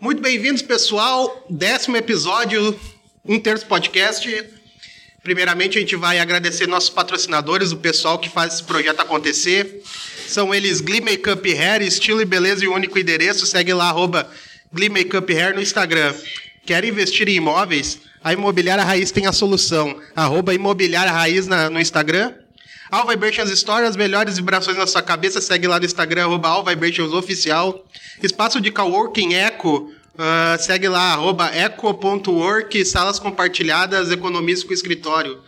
Muito bem-vindos, pessoal. Décimo episódio, um terço podcast. Primeiramente, a gente vai agradecer nossos patrocinadores, o pessoal que faz esse projeto acontecer. São eles Glee Makeup Hair, estilo e beleza e único endereço. Segue lá, arroba Glee Makeup Hair no Instagram. Quer investir em imóveis? A Imobiliária Raiz tem a solução. Arroba Imobiliária Raiz na, no Instagram. All Vibrations Store, as melhores vibrações na sua cabeça. Segue lá no Instagram, arroba All Vibrations Oficial. Espaço de Coworking Eco. Uh, segue lá, arroba eco.work, salas compartilhadas, economiza com escritório.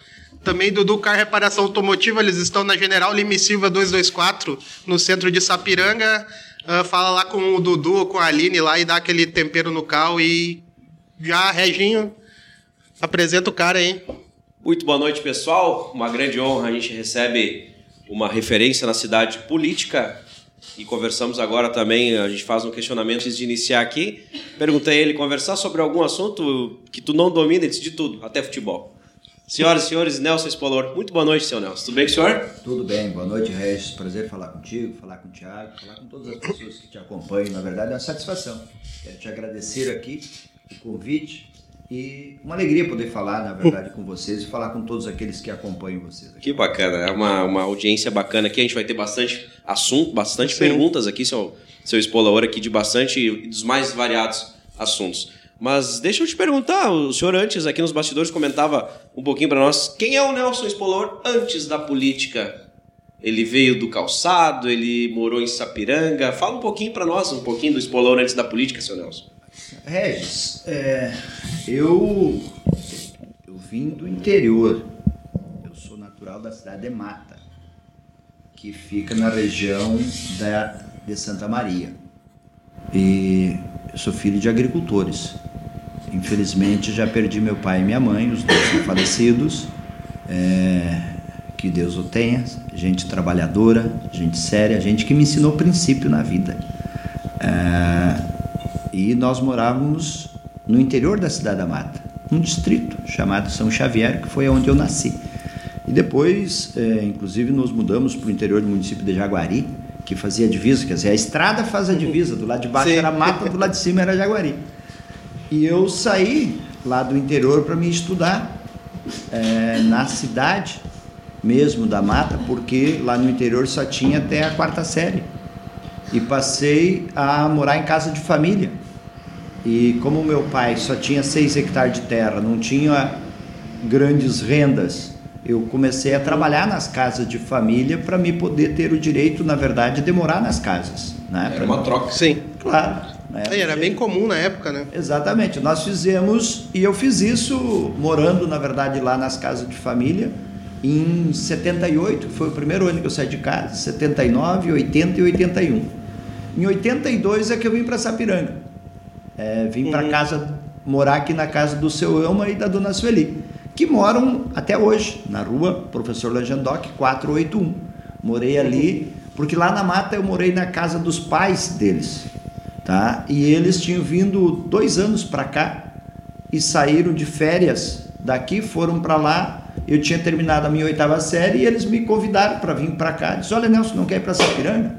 Também Dudu Car Reparação Automotiva, eles estão na General Lime Silva 224, no centro de Sapiranga. Uh, fala lá com o Dudu ou com a Aline lá e dá aquele tempero no carro e já, Reginho, apresenta o cara aí. Muito boa noite, pessoal. Uma grande honra. A gente recebe uma referência na cidade política e conversamos agora também. A gente faz um questionamento antes de iniciar aqui. Perguntei a ele conversar sobre algum assunto que tu não domina, de tudo, até futebol. Senhoras e senhores, Nelson Espolor. Muito boa noite, senhor Nelson. Tudo bem com o senhor? Tudo bem. Boa noite, Regis. Prazer falar contigo, falar com o Thiago, falar com todas as pessoas que te acompanham. Na verdade, é uma satisfação. Quero te agradecer aqui o convite e uma alegria poder falar, na verdade, com vocês e falar com todos aqueles que acompanham vocês. Aqui. Que bacana, é uma, uma audiência bacana aqui. A gente vai ter bastante assunto, bastante Sim. perguntas aqui, seu, seu explorador aqui, de bastante, dos mais variados assuntos. Mas deixa eu te perguntar, o senhor antes aqui nos bastidores comentava um pouquinho para nós, quem é o Nelson Expolor antes da política? Ele veio do calçado, ele morou em Sapiranga. Fala um pouquinho para nós, um pouquinho do Expolor antes da política, seu Nelson. Regis, é, eu, eu vim do interior. Eu sou natural da cidade de Mata, que fica na região da, de Santa Maria. E eu sou filho de agricultores. Infelizmente já perdi meu pai e minha mãe, os dois são falecidos. É, que Deus o tenha, gente trabalhadora, gente séria, gente que me ensinou princípio na vida. É, e nós morávamos no interior da cidade da Mata, um distrito chamado São Xavier, que foi onde eu nasci. E depois, é, inclusive, nos mudamos para o interior do município de Jaguari, que fazia divisa, quer dizer, a estrada faz a divisa, do lado de baixo Sim. era mata, do lado de cima era Jaguari. E eu saí lá do interior para me estudar é, na cidade mesmo da mata, porque lá no interior só tinha até a quarta série. E passei a morar em casa de família. E como meu pai só tinha seis hectares de terra, não tinha grandes rendas, eu comecei a trabalhar nas casas de família para me poder ter o direito, na verdade, de morar nas casas. Né? Era uma troca. Sim. Claro. Né? Era bem comum na época, né? Exatamente. Nós fizemos, e eu fiz isso morando, na verdade, lá nas casas de família, em 78, que foi o primeiro ano que eu saí de casa, 79, 80 e 81. Em 82 é que eu vim para Sapiranga. É, vim uhum. para casa, morar aqui na casa do seu Elma e da dona Sueli, que moram até hoje, na rua Professor Langendoc 481. Morei ali, porque lá na mata eu morei na casa dos pais deles, tá? E eles tinham vindo dois anos para cá e saíram de férias daqui, foram para lá. Eu tinha terminado a minha oitava série e eles me convidaram para vir para cá. Disse: Olha, Nelson, não quer ir para Sapiranga?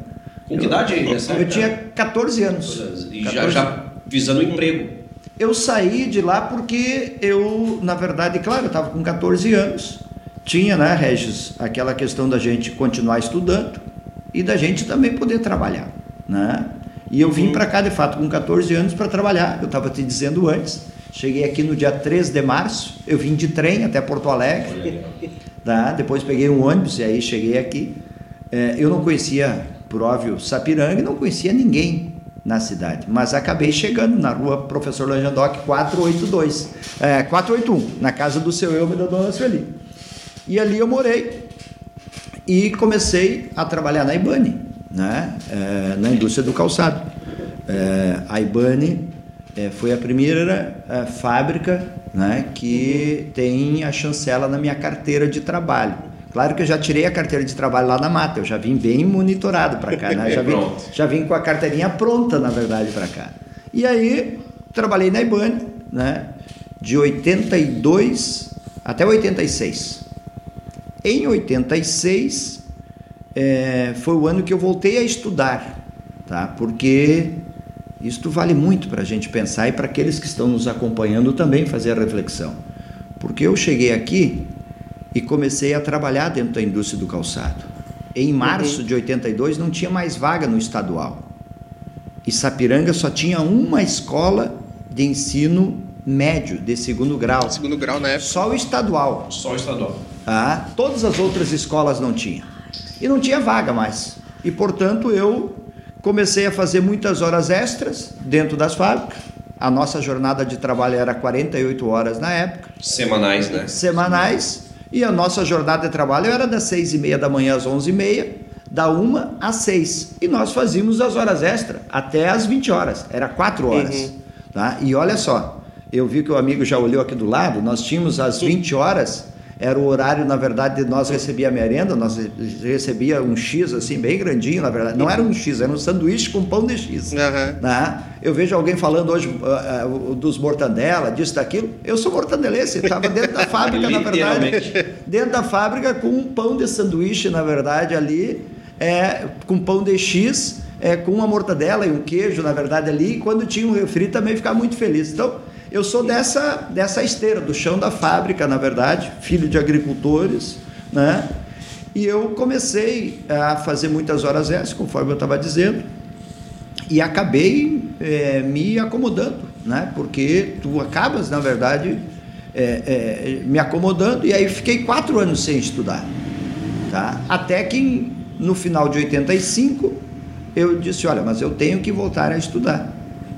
Com que idade aí? Eu, eu tinha 14 anos. E 14 já, já visando um emprego. Eu saí de lá porque eu, na verdade, claro, eu estava com 14 anos. Tinha, né, Regis, aquela questão da gente continuar estudando e da gente também poder trabalhar, né? E eu vim uhum. para cá, de fato, com 14 anos para trabalhar. Eu estava te dizendo antes. Cheguei aqui no dia 3 de março. Eu vim de trem até Porto Alegre. Tá? Depois peguei um ônibus e aí cheguei aqui. É, eu não conhecia, por óbvio, Sapiranga e não conhecia ninguém na cidade. Mas acabei chegando na rua Professor Langendoc 482, é, 481, na casa do seu Elmer e da dona Sueli. E ali eu morei e comecei a trabalhar na Ibane, né? É, na indústria do calçado. É, a Ibane é, foi a primeira é, fábrica né, que tem a chancela na minha carteira de trabalho. Claro que eu já tirei a carteira de trabalho lá na mata, eu já vim bem monitorado para cá, né? já, vim, já vim com a carteirinha pronta, na verdade, para cá. E aí, trabalhei na IBAN, né? de 82 até 86. Em 86, é, foi o ano que eu voltei a estudar, tá? porque Isto vale muito para a gente pensar e para aqueles que estão nos acompanhando também fazer a reflexão. Porque eu cheguei aqui e comecei a trabalhar dentro da indústria do calçado. Em março uhum. de 82 não tinha mais vaga no estadual. E Sapiranga só tinha uma escola de ensino médio, de segundo grau. Segundo grau na época. Só o estadual. Só o estadual. Ah, todas as outras escolas não tinham. E não tinha vaga mais. E, portanto, eu comecei a fazer muitas horas extras dentro das fábricas. A nossa jornada de trabalho era 48 horas na época. Semanais, né? Semanais. E a nossa jornada de trabalho era das 6 e meia da manhã às 11 e meia, da 1 às 6. E nós fazíamos as horas extras até às 20 horas. Era 4 horas. Uhum. Tá? E olha só, eu vi que o amigo já olhou aqui do lado, nós tínhamos às 20 horas era o horário, na verdade, de nós recebia a merenda, nós recebia um X assim, bem grandinho, na verdade. Não era um X, era um sanduíche com pão de X. Uhum. Né? Eu vejo alguém falando hoje uh, uh, dos mortandela, disso, daquilo. Eu sou mortandelense, estava dentro da fábrica, na verdade. Dentro da fábrica com um pão de sanduíche, na verdade, ali, é, com pão de X, é, com uma mortadela e um queijo, na verdade, ali. E quando tinha um refri também ficava muito feliz. Então, eu sou dessa, dessa esteira, do chão da fábrica, na verdade, filho de agricultores, né? E eu comecei a fazer muitas horas extras, conforme eu estava dizendo, e acabei é, me acomodando, né? Porque tu acabas, na verdade, é, é, me acomodando, e aí fiquei quatro anos sem estudar, tá? Até que no final de 85 eu disse, olha, mas eu tenho que voltar a estudar.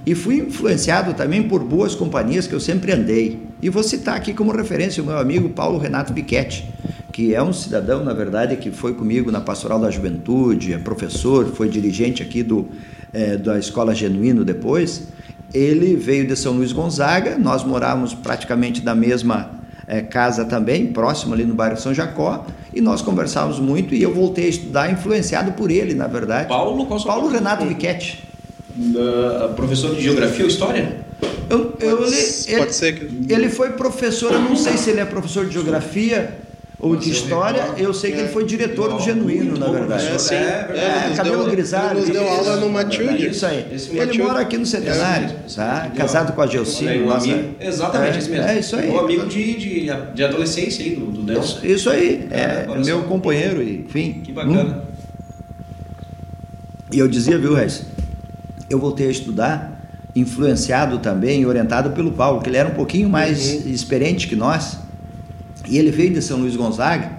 E fui influenciado também por boas companhias que eu sempre andei. E vou citar aqui como referência o meu amigo Paulo Renato Biquetti, que é um cidadão, na verdade, que foi comigo na Pastoral da Juventude, é professor, foi dirigente aqui do, é, da Escola Genuíno depois. Ele veio de São Luís Gonzaga, nós morávamos praticamente na mesma é, casa também, próximo ali no bairro São Jacó, e nós conversávamos muito e eu voltei a estudar, influenciado por ele, na verdade. Paulo, Paulo Renato Biquetti professor de geografia ou história? Eu, eu, pode, ele, pode ser que... ele foi professor, eu não sei se ele é professor de geografia ou de história, eu sei que ele foi diretor do Genuíno, na verdade. É, sim. É, é, cabelo deu, grisalho. Ele nos deu aula no Matilde. Isso aí. Ele mora aqui no Centenário, tá? casado com a Gelsi. nossa... Exatamente, isso mesmo. É isso aí. Um amigo de, de, de adolescência aí, do, do Nelson. Isso aí, é, meu companheiro, enfim. Que bacana. Hum. E eu dizia, viu, Reis? Eu voltei a estudar, influenciado também e orientado pelo Paulo, que ele era um pouquinho mais uhum. experiente que nós. E ele veio de São Luís Gonzaga.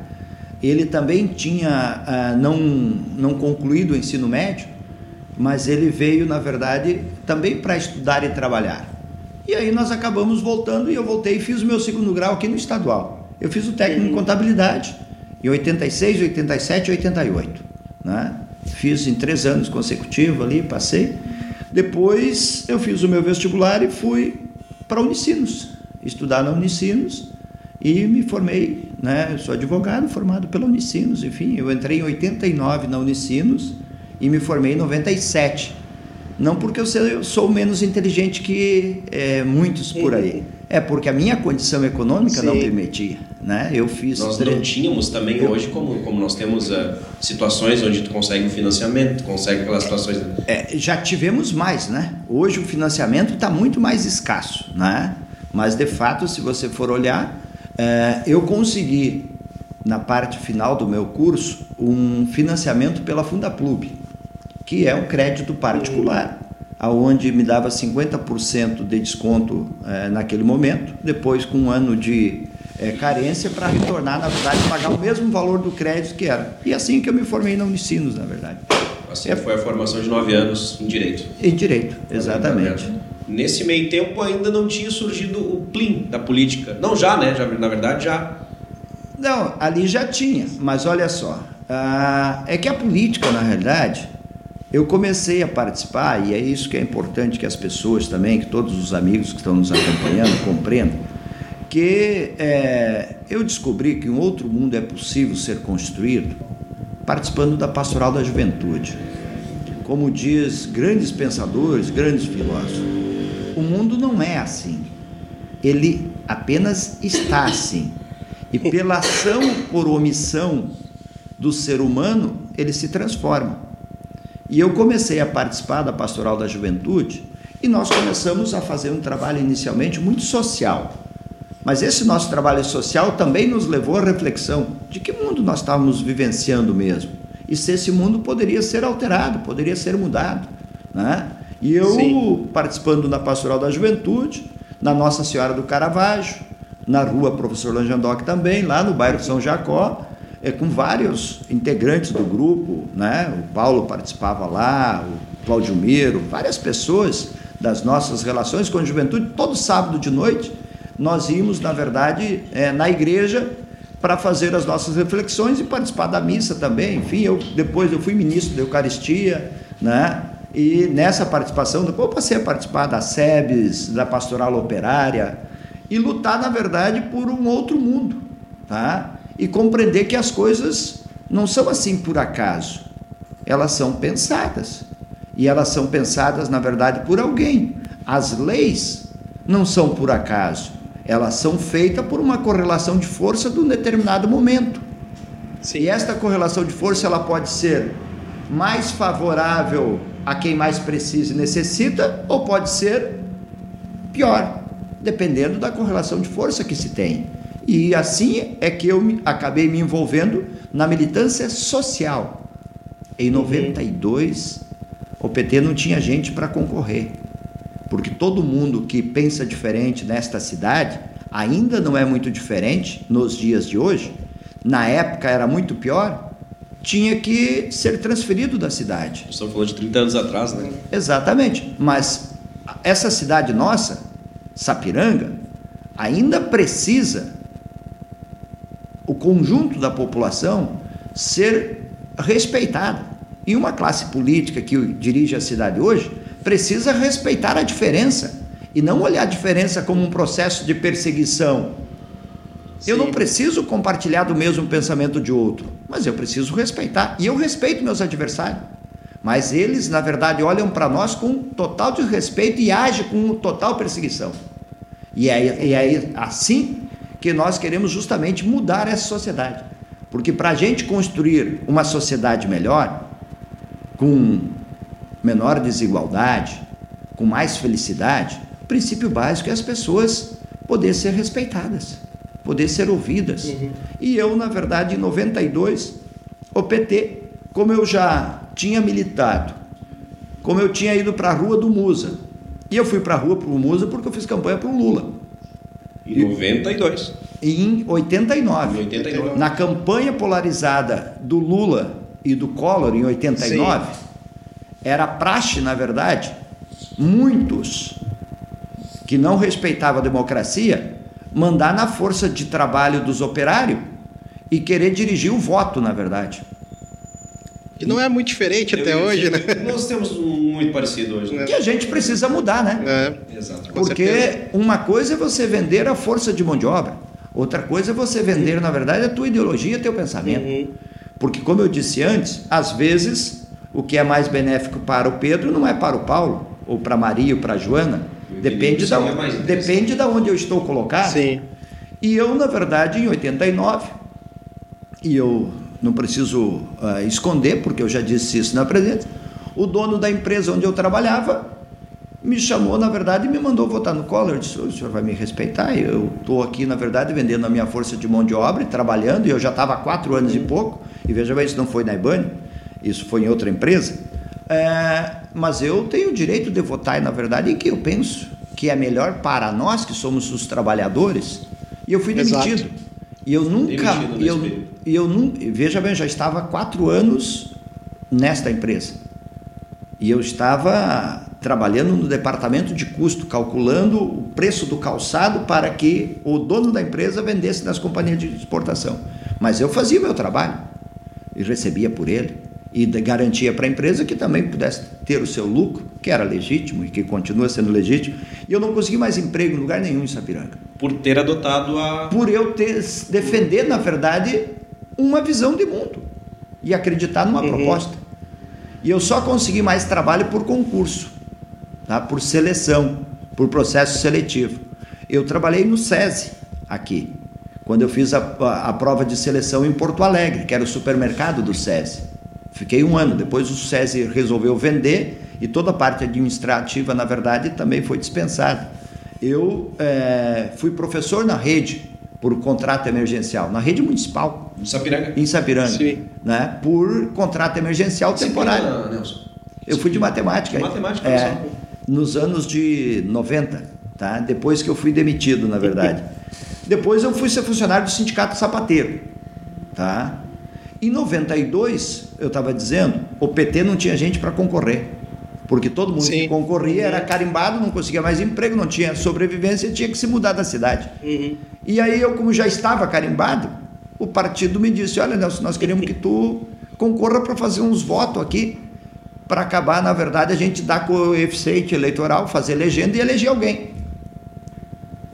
Ele também tinha ah, não, não concluído o ensino médio, mas ele veio, na verdade, também para estudar e trabalhar. E aí nós acabamos voltando e eu voltei e fiz o meu segundo grau aqui no estadual. Eu fiz o técnico uhum. em contabilidade em 86, 87 e 88. Né? Fiz em três anos consecutivos ali, passei. Depois eu fiz o meu vestibular e fui para Unicinos, estudar na Unicinos e me formei, né? Eu sou advogado formado pela Unicinos, enfim, eu entrei em 89 na Unicinos e me formei em 97. Não porque eu sou menos inteligente que é, muitos por aí. É porque a minha condição econômica Sim. não permitia, né? Eu fiz. Nós não tínhamos também eu... hoje como como nós temos uh, situações onde tu consegue um financiamento, tu consegue aquelas situações. É, já tivemos mais, né? Hoje o financiamento está muito mais escasso, né? Mas de fato, se você for olhar, é, eu consegui na parte final do meu curso um financiamento pela Fundaplub, que é um crédito particular aonde me dava 50% de desconto é, naquele momento, depois com um ano de é, carência para retornar, na verdade, pagar o mesmo valor do crédito que era. E assim que eu me formei na Unicinos, na verdade. Assim é, foi a formação de nove anos em Direito. Em Direito, exatamente. Nesse meio tempo ainda não tinha surgido o PLIM da política. Não já, né? Já, na verdade já. Não, ali já tinha, mas olha só. Ah, é que a política, na realidade, eu comecei a participar, e é isso que é importante que as pessoas também, que todos os amigos que estão nos acompanhando compreendam, que é, eu descobri que um outro mundo é possível ser construído participando da pastoral da juventude. Como diz grandes pensadores, grandes filósofos, o mundo não é assim. Ele apenas está assim. E pela ação por omissão do ser humano, ele se transforma. E eu comecei a participar da Pastoral da Juventude E nós começamos a fazer um trabalho inicialmente muito social. Mas esse nosso trabalho social também nos levou à reflexão de que mundo nós estávamos vivenciando mesmo. E se esse mundo poderia ser alterado, poderia ser mudado. Né? E eu, Sim. participando da Pastoral da Juventude, na Nossa Senhora do Caravaggio, na rua Professor Lanjandoc também, lá no bairro São Jacó, é, com vários integrantes do grupo, né? o Paulo participava lá, o Claudio Miro, várias pessoas das nossas relações com a juventude, todo sábado de noite, nós íamos, na verdade, é, na igreja para fazer as nossas reflexões e participar da missa também. Enfim, eu depois eu fui ministro da Eucaristia, né? E nessa participação, depois eu passei a participar da SEBS, da Pastoral Operária, e lutar, na verdade, por um outro mundo, tá? E compreender que as coisas não são assim por acaso, elas são pensadas. E elas são pensadas, na verdade, por alguém. As leis não são por acaso, elas são feitas por uma correlação de força de um determinado momento. Sim. E esta correlação de força ela pode ser mais favorável a quem mais precisa e necessita, ou pode ser pior, dependendo da correlação de força que se tem. E assim é que eu acabei me envolvendo na militância social. Em 92, uhum. o PT não tinha gente para concorrer, porque todo mundo que pensa diferente nesta cidade ainda não é muito diferente nos dias de hoje. Na época era muito pior, tinha que ser transferido da cidade. Estamos falando de 30 anos atrás, né? Exatamente. Mas essa cidade nossa, Sapiranga, ainda precisa o conjunto da população ser respeitada. E uma classe política que dirige a cidade hoje precisa respeitar a diferença e não olhar a diferença como um processo de perseguição Sim. Eu não preciso compartilhar do mesmo pensamento de outro, mas eu preciso respeitar. E eu respeito meus adversários. Mas eles, na verdade, olham para nós com total desrespeito e agem com total perseguição. E é, e é assim que nós queremos justamente mudar essa sociedade. Porque para a gente construir uma sociedade melhor, com menor desigualdade, com mais felicidade, o princípio básico é as pessoas poderem ser respeitadas poder ser ouvidas. Uhum. E eu, na verdade, em 92, o PT, como eu já tinha militado, como eu tinha ido para a rua do Musa, e eu fui para a rua para o Musa porque eu fiz campanha para o Lula. Em 92. Em 89. Em 89. Na campanha polarizada do Lula e do Collor, em 89, Sim. era praxe, na verdade, muitos que não respeitavam a democracia mandar na força de trabalho dos operários e querer dirigir o voto, na verdade. E não é muito diferente Eu até hoje, né? Nós temos muito parecido hoje, né? E a gente precisa mudar, né? É. Exato. Porque certeza. uma coisa é você vender a força de mão de obra, outra coisa é você vender, na verdade, a tua ideologia, teu pensamento. Uhum. Porque, como eu disse antes, às vezes o que é mais benéfico para o Pedro não é para o Paulo, ou para a Maria, ou para a Joana, Depende da, é depende da onde eu estou colocado. Sim. E eu, na verdade, em 89, e eu não preciso uh, esconder, porque eu já disse isso na presença, o dono da empresa onde eu trabalhava me chamou, na verdade, e me mandou votar no Collor. Disse, o senhor vai me respeitar? Eu estou aqui, na verdade, vendendo a minha força de mão de obra e trabalhando, e eu já estava há quatro anos e pouco, e veja bem, isso não foi na IBANE, isso foi em outra empresa. É, mas eu tenho o direito de votar, na verdade, em que eu penso que é melhor para nós, que somos os trabalhadores. E eu fui demitido. Exato. E eu nunca. E eu, e eu nunca. Veja bem, já estava quatro anos nesta empresa. E eu estava trabalhando no departamento de custo, calculando o preço do calçado para que o dono da empresa vendesse nas companhias de exportação. Mas eu fazia o meu trabalho e recebia por ele e garantia para a empresa que também pudesse ter o seu lucro, que era legítimo e que continua sendo legítimo. E eu não consegui mais emprego em lugar nenhum em Sapiranga. Por ter adotado a. Por eu ter defender, na verdade, uma visão de mundo e acreditar numa uhum. proposta. E eu só consegui mais trabalho por concurso, tá? por seleção, por processo seletivo. Eu trabalhei no SESI aqui, quando eu fiz a, a, a prova de seleção em Porto Alegre, que era o supermercado do SESI. Fiquei um ano. Depois o SESI resolveu vender E toda a parte administrativa, na verdade, também foi dispensada. Eu é, fui professor na rede por contrato emergencial, na rede municipal. Em Sapiranga? Em Sapiranga. Sim. Né, por contrato emergencial temporário. Nelson? Eu fui de matemática. Matemática, é, nos anos de 90, tá? depois que eu fui demitido, na verdade. depois eu fui ser funcionário do Sindicato Sapateiro. Tá? Em 92, eu estava dizendo, o PT não tinha gente para concorrer. Porque todo mundo Sim. que concorria era carimbado, não conseguia mais emprego, não tinha sobrevivência, tinha que se mudar da cidade. Uhum. E aí eu, como já estava carimbado, o partido me disse, olha Nelson, nós queremos que tu concorra para fazer uns votos aqui, para acabar, na verdade, a gente dar coeficiente eleitoral, fazer legenda e eleger alguém.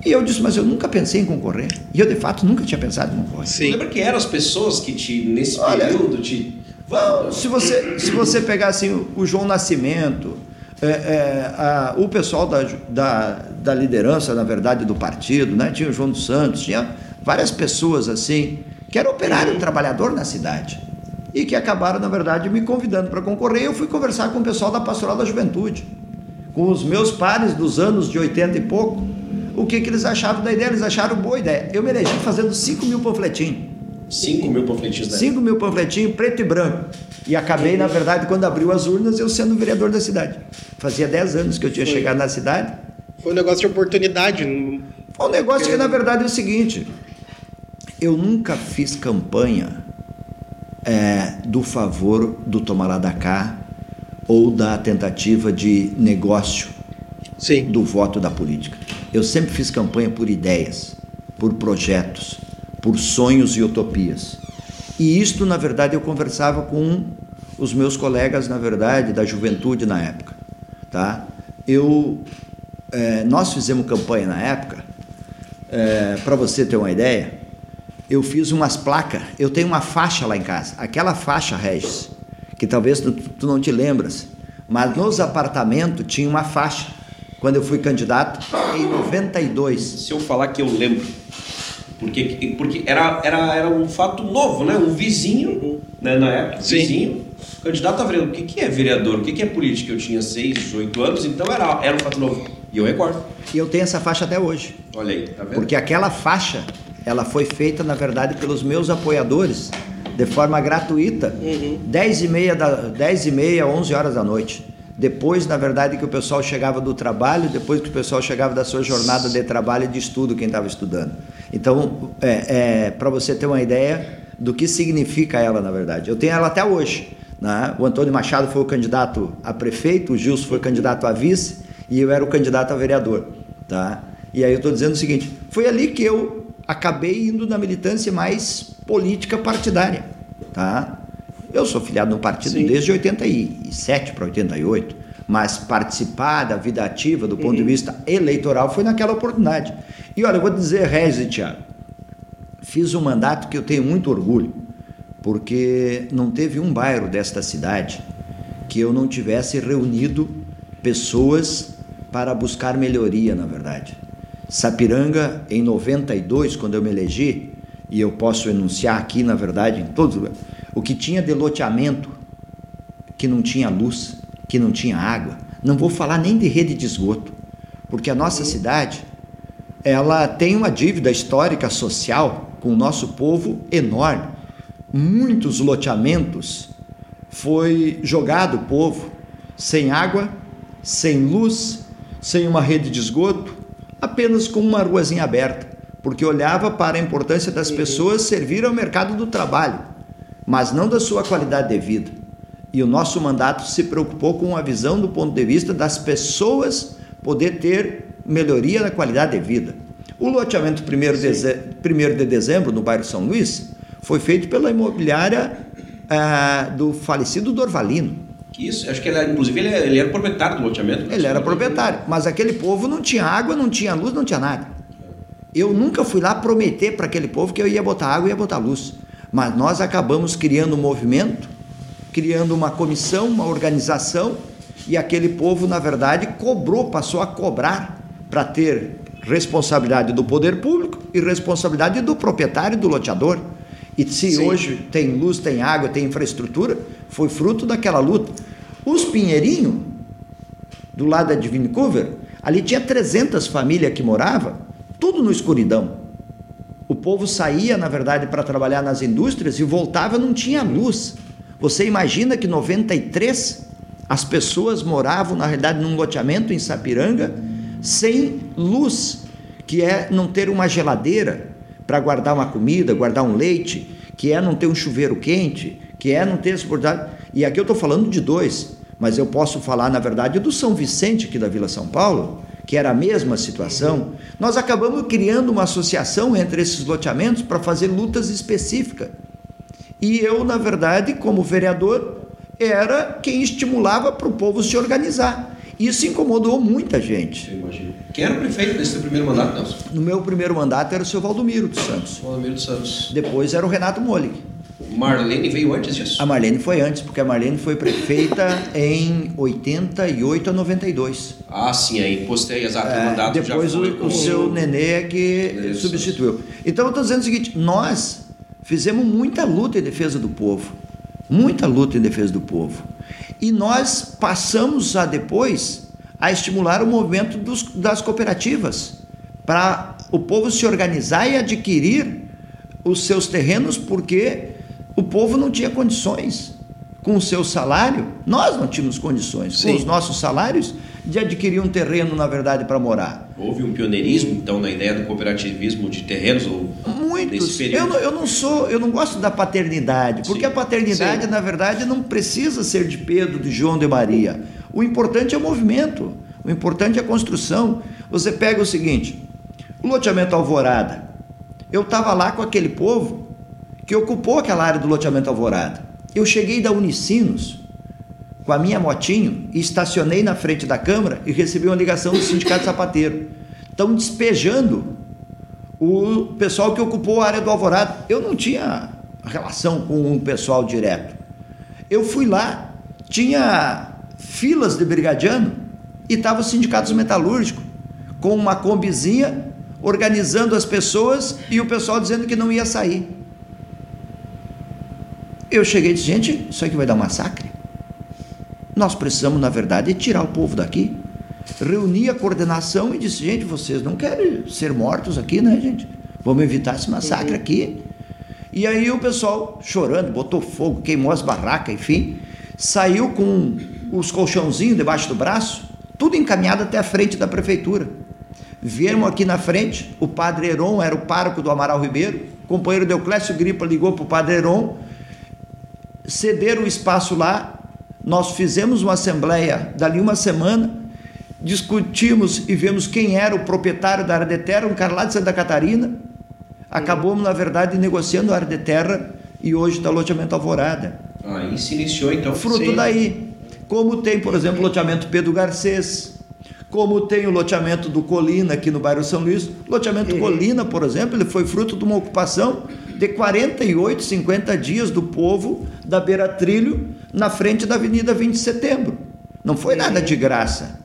E eu disse, mas eu nunca pensei em concorrer. E eu, de fato, nunca tinha pensado em concorrer. Sim. Lembra que eram as pessoas que te, nesse Olha, período, te se você, se você pegar assim, o João Nascimento, é, é, a, o pessoal da, da, da, liderança, na verdade, do partido, né? tinha o João dos Santos, tinha várias pessoas assim, que era operário, trabalhador na cidade, e que acabaram, na verdade, me convidando para concorrer. Eu fui conversar com o pessoal da Pastoral da Juventude, com os meus pares dos anos de 80 e pouco, o que, que eles achavam da ideia. Eles acharam boa ideia. Eu me elegi fazendo 5 mil panfletinhos. 5 mil panfletinhos, né? 5 mil panfletinhos, preto e branco. E acabei, na verdade, quando abriu as urnas, eu sendo vereador da cidade. Fazia 10 anos que eu tinha Foi. chegado na cidade. Foi um negócio de oportunidade. Foi um negócio que, na verdade, é o seguinte: eu nunca fiz campanha é, do favor do tomar da cá ou da tentativa de negócio Sim. do voto da política. Eu sempre fiz campanha por ideias, por projetos, por sonhos e utopias. E isto, na verdade, eu conversava com os meus colegas, na verdade, da juventude na época. Tá? Eu, é, nós fizemos campanha na época, é, para você ter uma ideia, eu fiz umas placas, eu tenho uma faixa lá em casa, aquela faixa, Regis, que talvez tu, tu não te lembras, mas nos apartamentos tinha uma faixa, quando eu fui candidato, em 92. Se eu falar que eu lembro, porque, porque era, era, era um fato novo, né? Um vizinho, né, na época, Sim. vizinho, candidato a vereador. O que, que é vereador? O que, que é política? Eu tinha 6, 8 anos, então era, era um fato novo. E eu recordo. E eu tenho essa faixa até hoje. Olha aí, tá vendo? Porque aquela faixa, ela foi feita, na verdade, pelos meus apoiadores, de forma gratuita, uhum. 10 e meia, da, 10 e meia, 11 horas da noite. Depois, na verdade, que o pessoal chegava do trabalho, depois que o pessoal chegava da sua jornada de trabalho e de estudo, quem estava estudando. Então, é, é para você ter uma ideia do que significa ela, na verdade. Eu tenho ela até hoje. Né? O Antônio Machado foi o candidato a prefeito, o Gilson foi candidato a vice e eu era o candidato a vereador. Tá? E aí eu estou dizendo o seguinte: foi ali que eu acabei indo na militância mais política partidária. Tá? Eu sou filiado no partido Sim. desde 87 para 88, mas participar da vida ativa do ponto uhum. de vista eleitoral foi naquela oportunidade. E olha, eu vou dizer, Regis e Thiago, fiz um mandato que eu tenho muito orgulho, porque não teve um bairro desta cidade que eu não tivesse reunido pessoas para buscar melhoria, na verdade. Sapiranga, em 92, quando eu me elegi, e eu posso enunciar aqui, na verdade, em todos o que tinha de loteamento, que não tinha luz, que não tinha água, não vou falar nem de rede de esgoto, porque a nossa cidade ela tem uma dívida histórica social com o nosso povo enorme. Muitos loteamentos foi jogado o povo sem água, sem luz, sem uma rede de esgoto, apenas com uma ruazinha aberta, porque olhava para a importância das pessoas servir ao mercado do trabalho, mas não da sua qualidade de vida. E o nosso mandato se preocupou com a visão do ponto de vista das pessoas poder ter melhoria na qualidade de vida. O loteamento 1 de dezembro, no bairro São Luís, foi feito pela imobiliária ah, do falecido Dorvalino. Isso, acho que ele, inclusive ele, ele era proprietário do loteamento. Ele era proprietário, mas aquele povo não tinha água, não tinha luz, não tinha nada. Eu nunca fui lá prometer para aquele povo que eu ia botar água e ia botar luz. Mas nós acabamos criando um movimento, criando uma comissão, uma organização, e aquele povo, na verdade, cobrou, passou a cobrar para ter responsabilidade do poder público e responsabilidade do proprietário, do loteador. E se Sim. hoje tem luz, tem água, tem infraestrutura, foi fruto daquela luta. Os pinheirinhos do lado de Vancouver, ali tinha 300 famílias que moravam, tudo no escuridão. O povo saía, na verdade, para trabalhar nas indústrias e voltava, não tinha luz. Você imagina que em 93 as pessoas moravam, na realidade, num loteamento em Sapiranga, sem luz, que é não ter uma geladeira para guardar uma comida, guardar um leite, que é não ter um chuveiro quente, que é não ter oportunidade. E aqui eu estou falando de dois, mas eu posso falar, na verdade, do São Vicente, aqui da Vila São Paulo, que era a mesma situação. Nós acabamos criando uma associação entre esses loteamentos para fazer lutas específicas. E eu, na verdade, como vereador, era quem estimulava para o povo se organizar. Isso incomodou muita gente. Eu imagino. Quem era o prefeito desse primeiro mandato, Nelson? No meu primeiro mandato era o seu Valdomiro dos Santos. Valdomiro dos Santos. Depois era o Renato Molig. Marlene veio antes disso? A Marlene foi antes, porque a Marlene foi prefeita em 88 a 92. Ah, sim, aí postei, exato, é, o mandato Depois já foi o, com... o seu Nenê é que Nenê substituiu. Então eu estou dizendo o seguinte, nós fizemos muita luta em defesa do povo. Muita luta em defesa do povo. E nós passamos a depois a estimular o movimento dos, das cooperativas para o povo se organizar e adquirir os seus terrenos, porque o povo não tinha condições com o seu salário, nós não tínhamos condições Sim. com os nossos salários de adquirir um terreno, na verdade, para morar. Houve um pioneirismo, então, na ideia do cooperativismo de terrenos ou Muitos. Eu não, eu não sou, eu não gosto da paternidade, porque Sim. a paternidade, Sim. na verdade, não precisa ser de Pedro, de João, de Maria. O importante é o movimento, o importante é a construção. Você pega o seguinte, o loteamento Alvorada. Eu estava lá com aquele povo que ocupou aquela área do loteamento Alvorada. Eu cheguei da Unicinos com a minha motinho e estacionei na frente da Câmara e recebi uma ligação do Sindicato Sapateiro. Estão despejando o pessoal que ocupou a área do Alvorada. Eu não tinha relação com o pessoal direto. Eu fui lá, tinha filas de brigadiano e estava o Sindicato Metalúrgico com uma combizinha organizando as pessoas e o pessoal dizendo que não ia sair. Eu cheguei e disse, gente, isso aqui vai dar um massacre. Nós precisamos, na verdade, tirar o povo daqui. Reuni a coordenação e disse, gente, vocês não querem ser mortos aqui, né, gente? Vamos evitar esse massacre uhum. aqui. E aí o pessoal chorando, botou fogo, queimou as barracas, enfim, saiu com os colchãozinhos debaixo do braço, tudo encaminhado até a frente da prefeitura. Viemos aqui na frente, o padre Heron era o pároco do Amaral Ribeiro, o companheiro Deuclésio Gripa ligou para o padre Heron, cederam o espaço lá, nós fizemos uma assembleia dali uma semana, discutimos e vemos quem era o proprietário da área de terra, um cara lá de Santa Catarina. Acabamos, na verdade, negociando a área de terra e hoje está loteamento Alvorada. Aí se iniciou, então. Fruto Sim. daí. Como tem, por exemplo, o loteamento Pedro Garcês, como tem o loteamento do Colina aqui no bairro São Luís. O loteamento uhum. Colina, por exemplo, ele foi fruto de uma ocupação de 48, 50 dias do povo da Beira Trilho na frente da Avenida 20 de Setembro. Não foi nada de graça.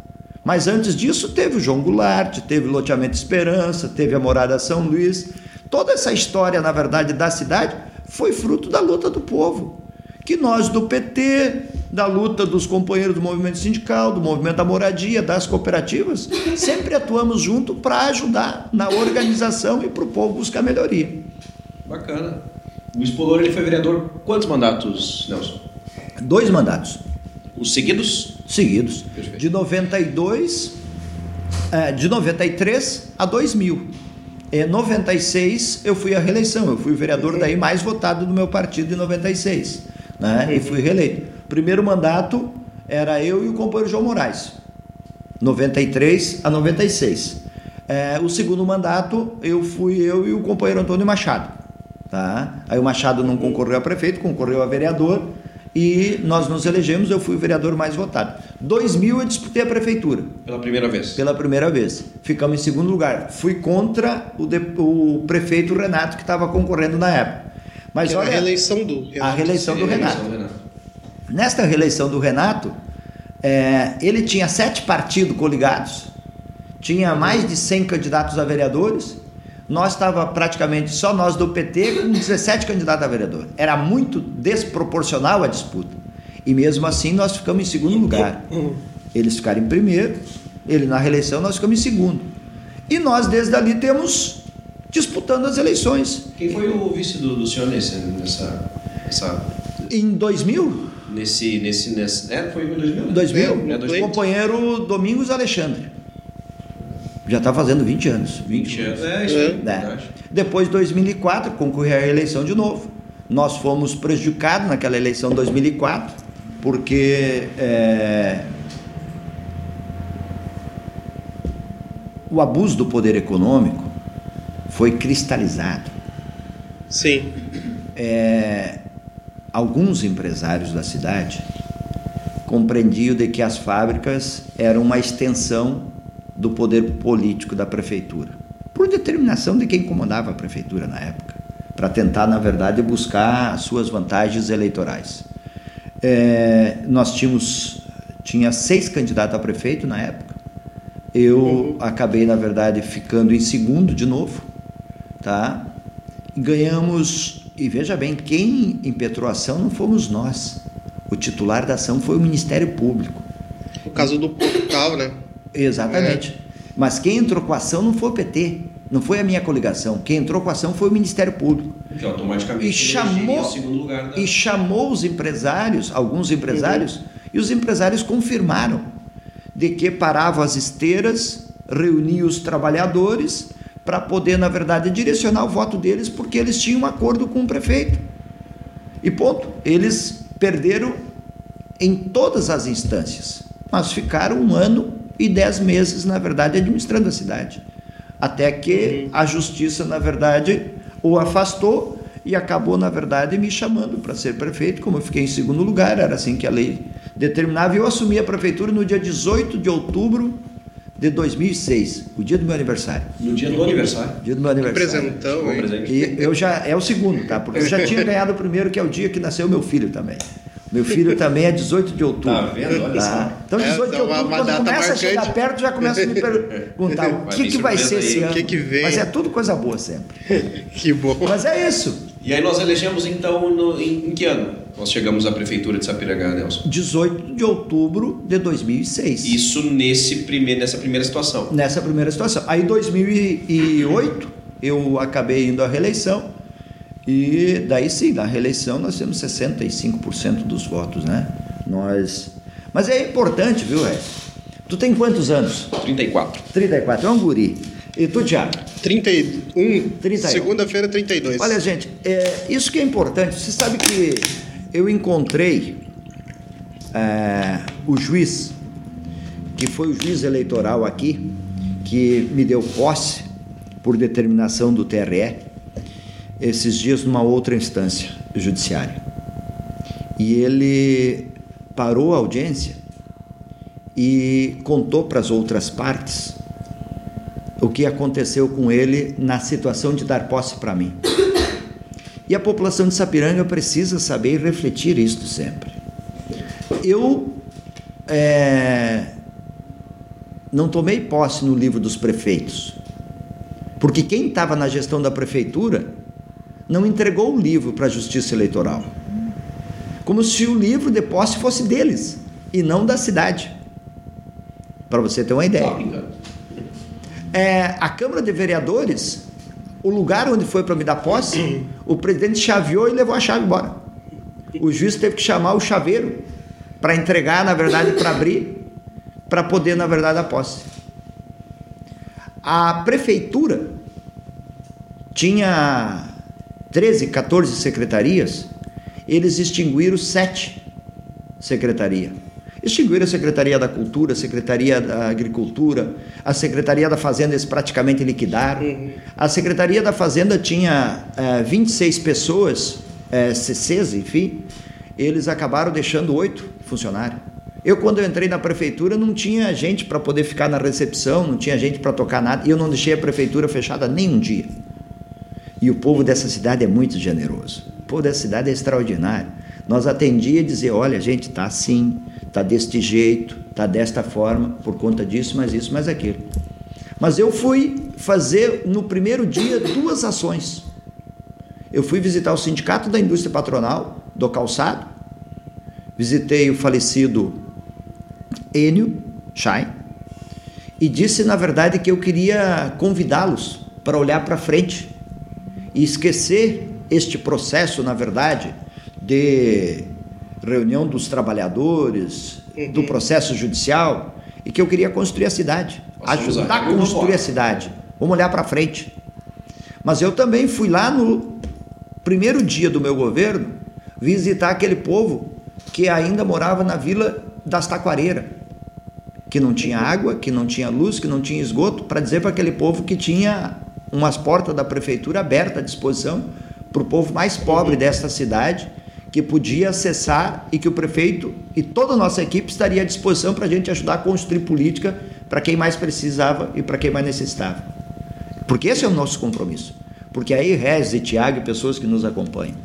Mas antes disso teve o João Goulart, teve o loteamento Esperança, teve a Morada São Luís. Toda essa história, na verdade, da cidade foi fruto da luta do povo. Que nós do PT, da luta dos companheiros do movimento sindical, do movimento da moradia, das cooperativas, sempre atuamos junto para ajudar na organização e para o povo buscar melhoria. Bacana. O Espolor ele foi vereador quantos mandatos, Nelson? Dois mandatos. Os seguidos? Seguidos. Perfeito. De 92, é, de 93 a 2000. Em 96 eu fui à reeleição, eu fui o vereador daí mais votado do meu partido em 96, né? E fui reeleito. Primeiro mandato era eu e o companheiro João Moraes, 93 a 96. É, o segundo mandato eu fui eu e o companheiro Antônio Machado. Tá? Aí o Machado não concorreu a prefeito, concorreu a vereador e nós nos elegemos, eu fui o vereador mais votado. 2000 eu disputei a prefeitura. Pela primeira vez? Pela primeira vez. Ficamos em segundo lugar. Fui contra o, de, o prefeito Renato, que estava concorrendo na época. Mas olha, a reeleição do Renato. A reeleição do Renato. Nesta reeleição do Renato, é, ele tinha sete partidos coligados, tinha mais de 100 candidatos a vereadores, nós estava praticamente só nós do PT com 17 candidatos a vereador. Era muito desproporcional a disputa. E mesmo assim nós ficamos em segundo lugar. Eles ficaram em primeiro, ele na reeleição, nós ficamos em segundo. E nós, desde ali, temos disputando as eleições. Quem foi o vice do, do senhor nesse, nessa, nessa... Em 2000? Nesse, nesse, nesse... É, foi em 2000? 2000, é, é, 2000. companheiro Domingos Alexandre. Já está fazendo 20 anos. 20, 20 anos, é isso é. é. Depois, 2004, concorri à eleição de novo. Nós fomos prejudicados naquela eleição de 2004, porque é, o abuso do poder econômico foi cristalizado. Sim. É, alguns empresários da cidade compreendiam de que as fábricas eram uma extensão do poder político da prefeitura, por determinação de quem comandava a prefeitura na época, para tentar, na verdade, buscar suas vantagens eleitorais. É, nós tínhamos tinha seis candidatos a prefeito na época. Eu acabei, na verdade, ficando em segundo de novo, tá? Ganhamos e veja bem, quem impetrou a ação não fomos nós. O titular da ação foi o Ministério Público. O caso do portal, né? Exatamente. É. Mas quem entrou com a ação não foi o PT, não foi a minha coligação. Quem entrou com a ação foi o Ministério Público. Que automaticamente e chamou, segundo lugar da... E chamou os empresários, alguns empresários, uhum. e os empresários confirmaram de que paravam as esteiras, reuniam os trabalhadores para poder, na verdade, direcionar o voto deles, porque eles tinham um acordo com o prefeito. E ponto. Eles perderam em todas as instâncias, mas ficaram um ano e dez meses, na verdade, administrando a cidade. Até que a justiça, na verdade, o afastou e acabou, na verdade, me chamando para ser prefeito. Como eu fiquei em segundo lugar, era assim que a lei determinava. E eu assumi a prefeitura no dia 18 de outubro de 2006, o dia do meu aniversário. No dia do aniversário? Dia do meu aniversário. Presentão, hein? E eu já é o segundo, tá? Porque eu já tinha ganhado o primeiro, que é o dia que nasceu meu filho também. Meu filho também é 18 de outubro. Tá vendo? Olha tá? Então, 18 é, de outubro, uma, uma quando começa marcante. a chegar perto, já começa a me perguntar o que, que vai ser esse ano. Que que vem? Mas é tudo coisa boa sempre. que bom. Mas é isso. E aí nós elegemos então no, em, em, que ano? Nós chegamos à prefeitura de Sapiranga, Nelson? 18 de outubro de 2006. Isso nesse primeir, nessa primeira situação? Nessa primeira situação. Aí em 2008 eu acabei indo à reeleição e daí sim, na reeleição nós temos 65% dos votos, né? Nós Mas é importante, viu, Ed? Tu tem quantos anos? 34. 34, é um guri. E tu, Tiago? 31. 31. Segunda-feira, 32. Olha, gente, é, isso que é importante. Você sabe que eu encontrei é, o juiz, que foi o juiz eleitoral aqui, que me deu posse por determinação do TRE, esses dias numa outra instância judiciária. E ele parou a audiência e contou para as outras partes o que aconteceu com ele na situação de dar posse para mim. E a população de Sapiranga precisa saber e refletir isto sempre. Eu é, não tomei posse no livro dos prefeitos, porque quem estava na gestão da prefeitura não entregou o livro para a Justiça Eleitoral, como se o livro de posse fosse deles e não da cidade. Para você ter uma ideia. É, a Câmara de Vereadores, o lugar onde foi para me dar posse, o presidente chaveou e levou a chave embora. O juiz teve que chamar o chaveiro para entregar, na verdade, para abrir, para poder, na verdade, dar posse. A prefeitura tinha 13, 14 secretarias, eles extinguiram sete secretarias. Extinguiram a Secretaria da Cultura, a Secretaria da Agricultura, a Secretaria da Fazenda eles praticamente liquidaram. Uhum. A Secretaria da Fazenda tinha é, 26 pessoas, é, CCs, enfim, eles acabaram deixando oito funcionários. Eu, quando eu entrei na prefeitura, não tinha gente para poder ficar na recepção, não tinha gente para tocar nada, e eu não deixei a prefeitura fechada nem um dia. E o povo dessa cidade é muito generoso. O povo dessa cidade é extraordinário. Nós atendia e dizia, olha, gente, tá assim, tá deste jeito, tá desta forma, por conta disso, mais isso, mais aquilo. Mas eu fui fazer no primeiro dia duas ações. Eu fui visitar o Sindicato da Indústria Patronal do Calçado, visitei o falecido Enio, Chay, e disse, na verdade, que eu queria convidá-los para olhar para frente e esquecer este processo, na verdade, de reunião dos trabalhadores, uhum. do processo judicial, e que eu queria construir a cidade, ajudar a construir a cidade. Vamos olhar para frente. Mas eu também fui lá no primeiro dia do meu governo visitar aquele povo que ainda morava na vila das Taquareiras, que não tinha água, que não tinha luz, que não tinha esgoto, para dizer para aquele povo que tinha umas portas da prefeitura abertas à disposição para o povo mais pobre desta cidade, que podia acessar e que o prefeito e toda a nossa equipe estaria à disposição para a gente ajudar a construir política para quem mais precisava e para quem mais necessitava. Porque esse é o nosso compromisso. Porque aí, Regis e Tiago e pessoas que nos acompanham,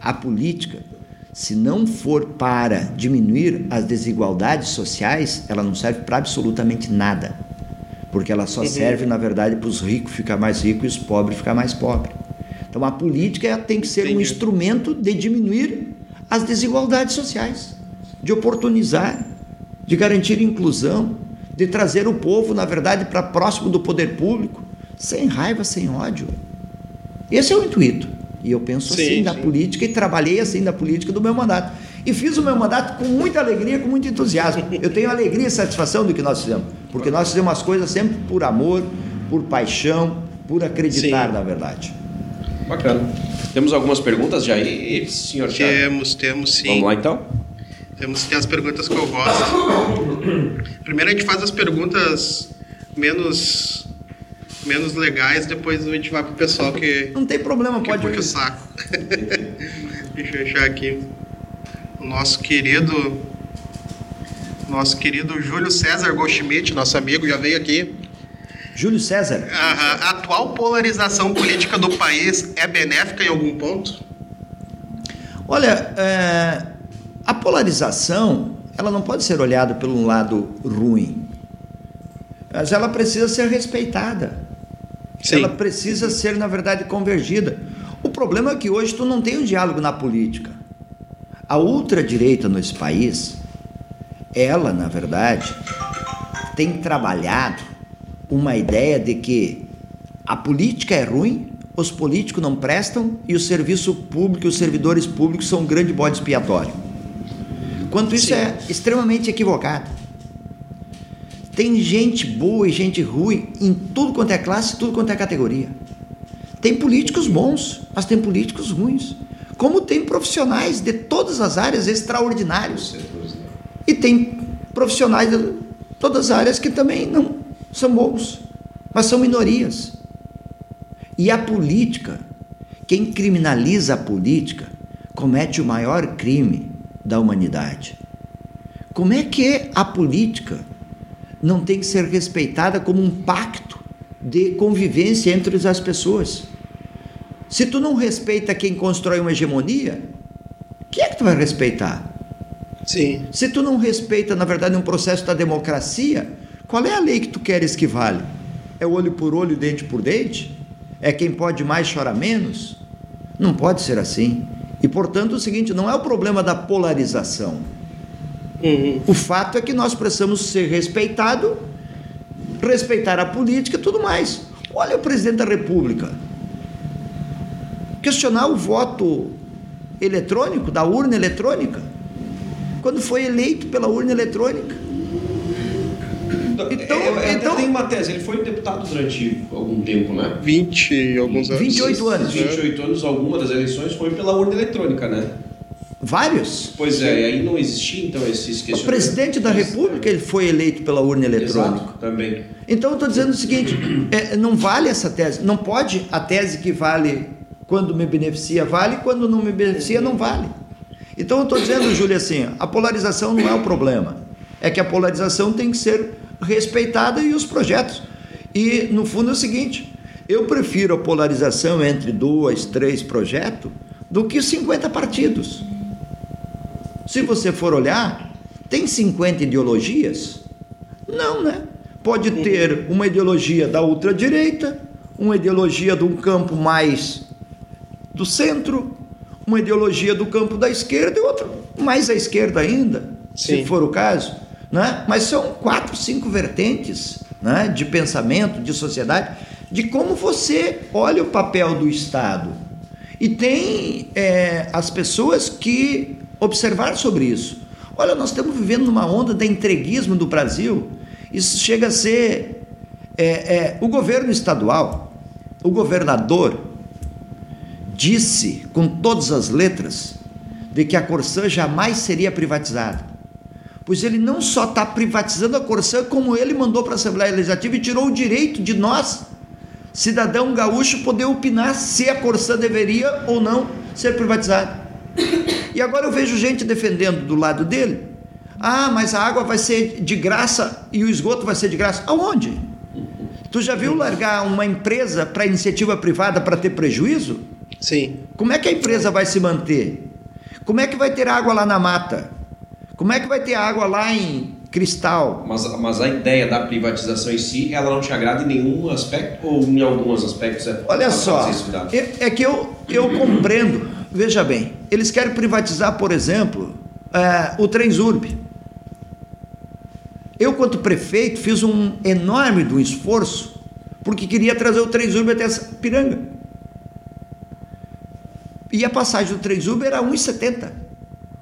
a política, se não for para diminuir as desigualdades sociais, ela não serve para absolutamente nada. Porque ela só uhum. serve, na verdade, para os ricos ficar mais ricos e os pobres ficar mais pobres. Então a política tem que ser Entendi. um instrumento de diminuir as desigualdades sociais, de oportunizar, de garantir inclusão, de trazer o povo, na verdade, para próximo do poder público, sem raiva, sem ódio. Esse é o intuito. E eu penso sim, assim sim. da política e trabalhei assim da política do meu mandato. E fiz o meu mandato com muita alegria, com muito entusiasmo. Eu tenho alegria e satisfação do que nós fizemos, porque nós fizemos as coisas sempre por amor, por paixão, por acreditar sim. na verdade. Bacana. Temos algumas perguntas, Jair, senhor? Temos, temos sim. Vamos lá então? Temos tem as perguntas que eu gosto. Primeiro a gente faz as perguntas menos menos legais, depois a gente vai pro pessoal que Não tem problema, pode ir. o saco. Deixa eu achar aqui. Nosso querido nosso querido Júlio César Goldschmidt, nosso amigo, já veio aqui. Júlio César. A atual polarização política do país é benéfica em algum ponto? Olha, é, a polarização ela não pode ser olhada pelo lado ruim, mas ela precisa ser respeitada. Sim. Ela precisa ser, na verdade, convergida. O problema é que hoje tu não tem um diálogo na política. A ultradireita nesse país, ela, na verdade, tem trabalhado uma ideia de que a política é ruim, os políticos não prestam e o serviço público e os servidores públicos são um grande bode expiatório. Quanto isso Sim. é extremamente equivocado. Tem gente boa e gente ruim em tudo quanto é classe, tudo quanto é categoria. Tem políticos bons, mas tem políticos ruins. Como tem profissionais de todas as áreas extraordinários. E tem profissionais de todas as áreas que também não são bons, mas são minorias. E a política, quem criminaliza a política, comete o maior crime da humanidade. Como é que a política não tem que ser respeitada como um pacto de convivência entre as pessoas? Se tu não respeita quem constrói uma hegemonia, quem é que tu vai respeitar? Sim. Se tu não respeita, na verdade, um processo da democracia, qual é a lei que tu queres que vale? É olho por olho, dente por dente? É quem pode mais chora menos? Não pode ser assim. E portanto, o seguinte, não é o problema da polarização. Uhum. O fato é que nós precisamos ser respeitados, respeitar a política e tudo mais. Olha o presidente da República. Questionar o voto eletrônico, da urna eletrônica, quando foi eleito pela urna eletrônica. Então, é, então tem uma tese, ele foi deputado durante algum tempo, né? 20 e alguns anos. 28 anos. 28 anos, alguma das eleições foi pela urna eletrônica, né? Vários? Pois é, e aí não existia então esses questionamentos. O presidente da República ele foi eleito pela urna eletrônica. Exato, também. Então eu estou dizendo o seguinte: é, não vale essa tese. Não pode a tese que vale quando me beneficia, vale, quando não me beneficia, não vale. Então eu estou dizendo, Júlia, assim: a polarização não é o problema. É que a polarização tem que ser respeitada e os projetos. E, no fundo, é o seguinte: eu prefiro a polarização entre dois, três projetos do que 50 partidos. Se você for olhar, tem 50 ideologias? Não, né? Pode ter uma ideologia da ultradireita, uma ideologia de um campo mais do centro, uma ideologia do campo da esquerda e outra mais à esquerda ainda, Sim. se for o caso. né? mas são quatro, cinco vertentes né? de pensamento, de sociedade, de como você olha o papel do Estado. E tem é, as pessoas que observaram sobre isso. Olha, nós estamos vivendo numa onda de entreguismo do Brasil. Isso chega a ser é, é, o governo estadual, o governador disse com todas as letras de que a Corsã jamais seria privatizada. Pois ele não só está privatizando a Corsã, como ele mandou para a Assembleia Legislativa e tirou o direito de nós, cidadão gaúcho, poder opinar se a Corsã deveria ou não ser privatizada. E agora eu vejo gente defendendo do lado dele. Ah, mas a água vai ser de graça e o esgoto vai ser de graça. Aonde? Tu já viu largar uma empresa para iniciativa privada para ter prejuízo? Sim. Como é que a empresa vai se manter? Como é que vai ter água lá na mata? Como é que vai ter água lá em Cristal? Mas, mas a ideia da privatização em si, ela não te agrada em nenhum aspecto ou em alguns aspectos? É Olha só, é, é, que eu, eu compreendo. Veja bem, eles querem privatizar, por exemplo, é, o Transurb. Eu, quanto prefeito, fiz um enorme do esforço porque queria trazer o Transurb até Piranga. E a passagem do Transurb era R$ 1,70.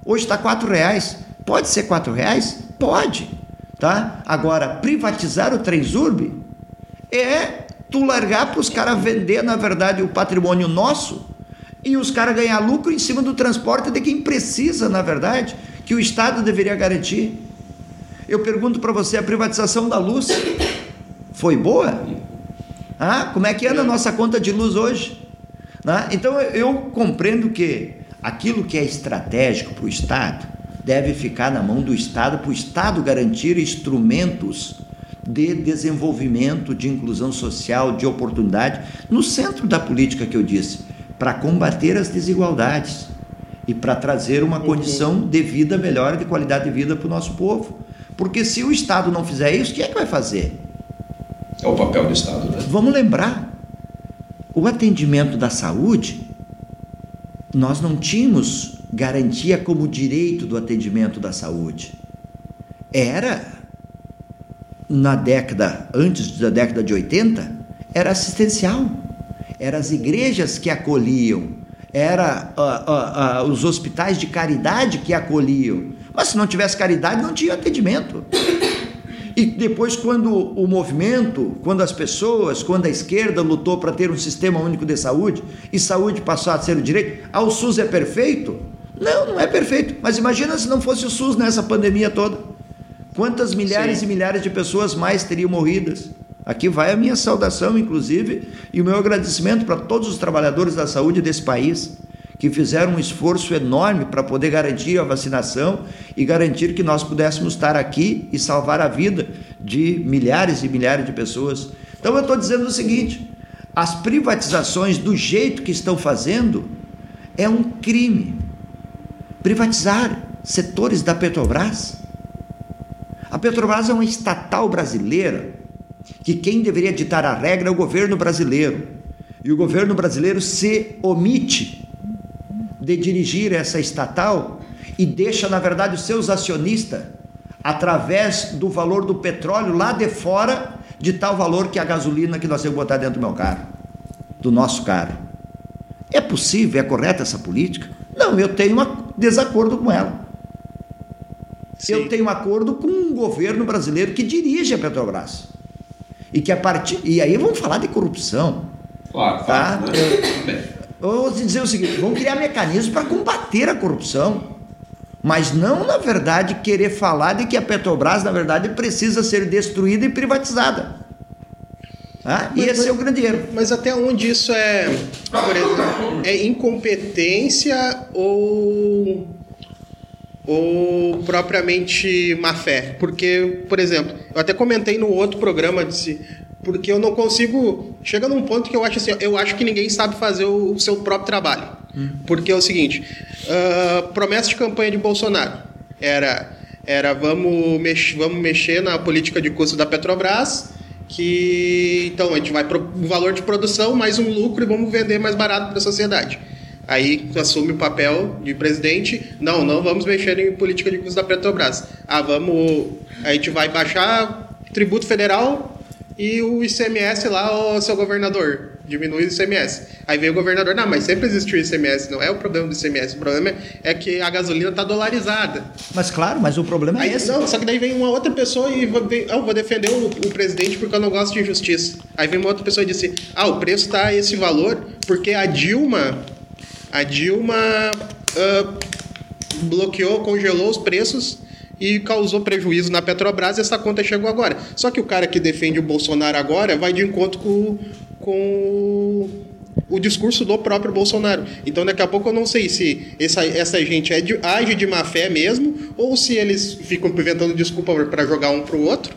Hoje está R$ reais. Pode ser R$ reais? Pode. Tá? Agora, privatizar o Transurb é tu largar para os caras vender, na verdade, o patrimônio nosso e os caras ganhar lucro em cima do transporte de quem precisa, na verdade, que o Estado deveria garantir. Eu pergunto para você, a privatização da luz foi boa? Ah, como é que anda a nossa conta de luz hoje? Ah, então eu compreendo que aquilo que é estratégico para o Estado deve ficar na mão do Estado, para o Estado garantir instrumentos de desenvolvimento, de inclusão social, de oportunidade, no centro da política que eu disse, para combater as desigualdades e para trazer uma condição de vida melhor, de qualidade de vida para o nosso povo. Porque se o Estado não fizer isso, quem é que vai fazer? É o papel do Estado, né? Vamos lembrar, o atendimento da saúde, nós não tínhamos garantia como direito do atendimento da saúde. Era, na década, antes da década de 80, era assistencial. Eram as igrejas que acolhiam, era uh, uh, uh, os hospitais de caridade que acolhiam. Mas se não tivesse caridade, não tinha atendimento. E depois, quando o movimento, quando as pessoas, quando a esquerda lutou para ter um sistema único de saúde e saúde passou a ser o direito, ah, o SUS é perfeito? Não, não é perfeito. Mas imagina se não fosse o SUS nessa pandemia toda. Quantas milhares Sim. e milhares de pessoas mais teriam morridas? Aqui vai a minha saudação, inclusive, e o meu agradecimento para todos os trabalhadores da saúde desse país que fizeram um esforço enorme para poder garantir a vacinação e garantir que nós pudéssemos estar aqui e salvar a vida de milhares e milhares de pessoas. Então eu estou dizendo o seguinte: as privatizações do jeito que estão fazendo é um crime. Privatizar setores da Petrobras. A Petrobras é uma estatal brasileira que quem deveria ditar a regra é o governo brasileiro. E o governo brasileiro se omite de dirigir essa estatal e deixa, na verdade, os seus acionistas, através do valor do petróleo lá de fora, de tal valor que a gasolina que nós temos que botar dentro do meu carro, do nosso carro. É possível, é correta essa política? Não, eu tenho um desacordo com ela. Sim. Eu tenho um acordo com um governo brasileiro que dirige a Petrobras. E que a partir. E aí vamos falar de corrupção. Claro, tá? claro. Né? Vamos dizer o seguinte: vamos criar mecanismos para combater a corrupção. Mas não, na verdade, querer falar de que a Petrobras, na verdade, precisa ser destruída e privatizada. Ah, e esse mas, é o grande erro. Mas até onde isso é, por exemplo, é incompetência ou, ou propriamente má fé? Porque, por exemplo, eu até comentei no outro programa, disse, porque eu não consigo. Chega num ponto que eu acho assim, eu acho que ninguém sabe fazer o, seu próprio trabalho. Hum. Porque é o seguinte: uh, promessa de campanha de Bolsonaro era, era vamos, mex, vamos mexer na política de custo da Petrobras, que então a gente vai pro o valor de produção mais um lucro e vamos vender mais barato para a sociedade. Aí assume o papel de presidente. Não, não vamos mexer em política de custos da Petrobras. Ah, vamos. A gente vai baixar tributo federal e o ICMS lá, o seu governador. Diminui o ICMS. Aí vem o governador, não, mas sempre existiu o ICMS, não é o problema do ICMS. O problema é que a gasolina está dolarizada. Mas claro, mas o problema Aí, é esse. não, só que daí vem uma outra pessoa e vou, vem, ah, eu vou defender o, o presidente porque eu não gosto de injustiça. Aí vem uma outra pessoa e disse: Ah, o preço está esse valor porque a Dilma. A Dilma ah, bloqueou, congelou os preços e causou prejuízo na Petrobras e essa conta chegou agora. Só que o cara que defende o Bolsonaro agora vai de encontro com, com o discurso do próprio Bolsonaro. Então daqui a pouco eu não sei se essa, essa gente é de, age de má fé mesmo ou se eles ficam inventando desculpa para jogar um pro outro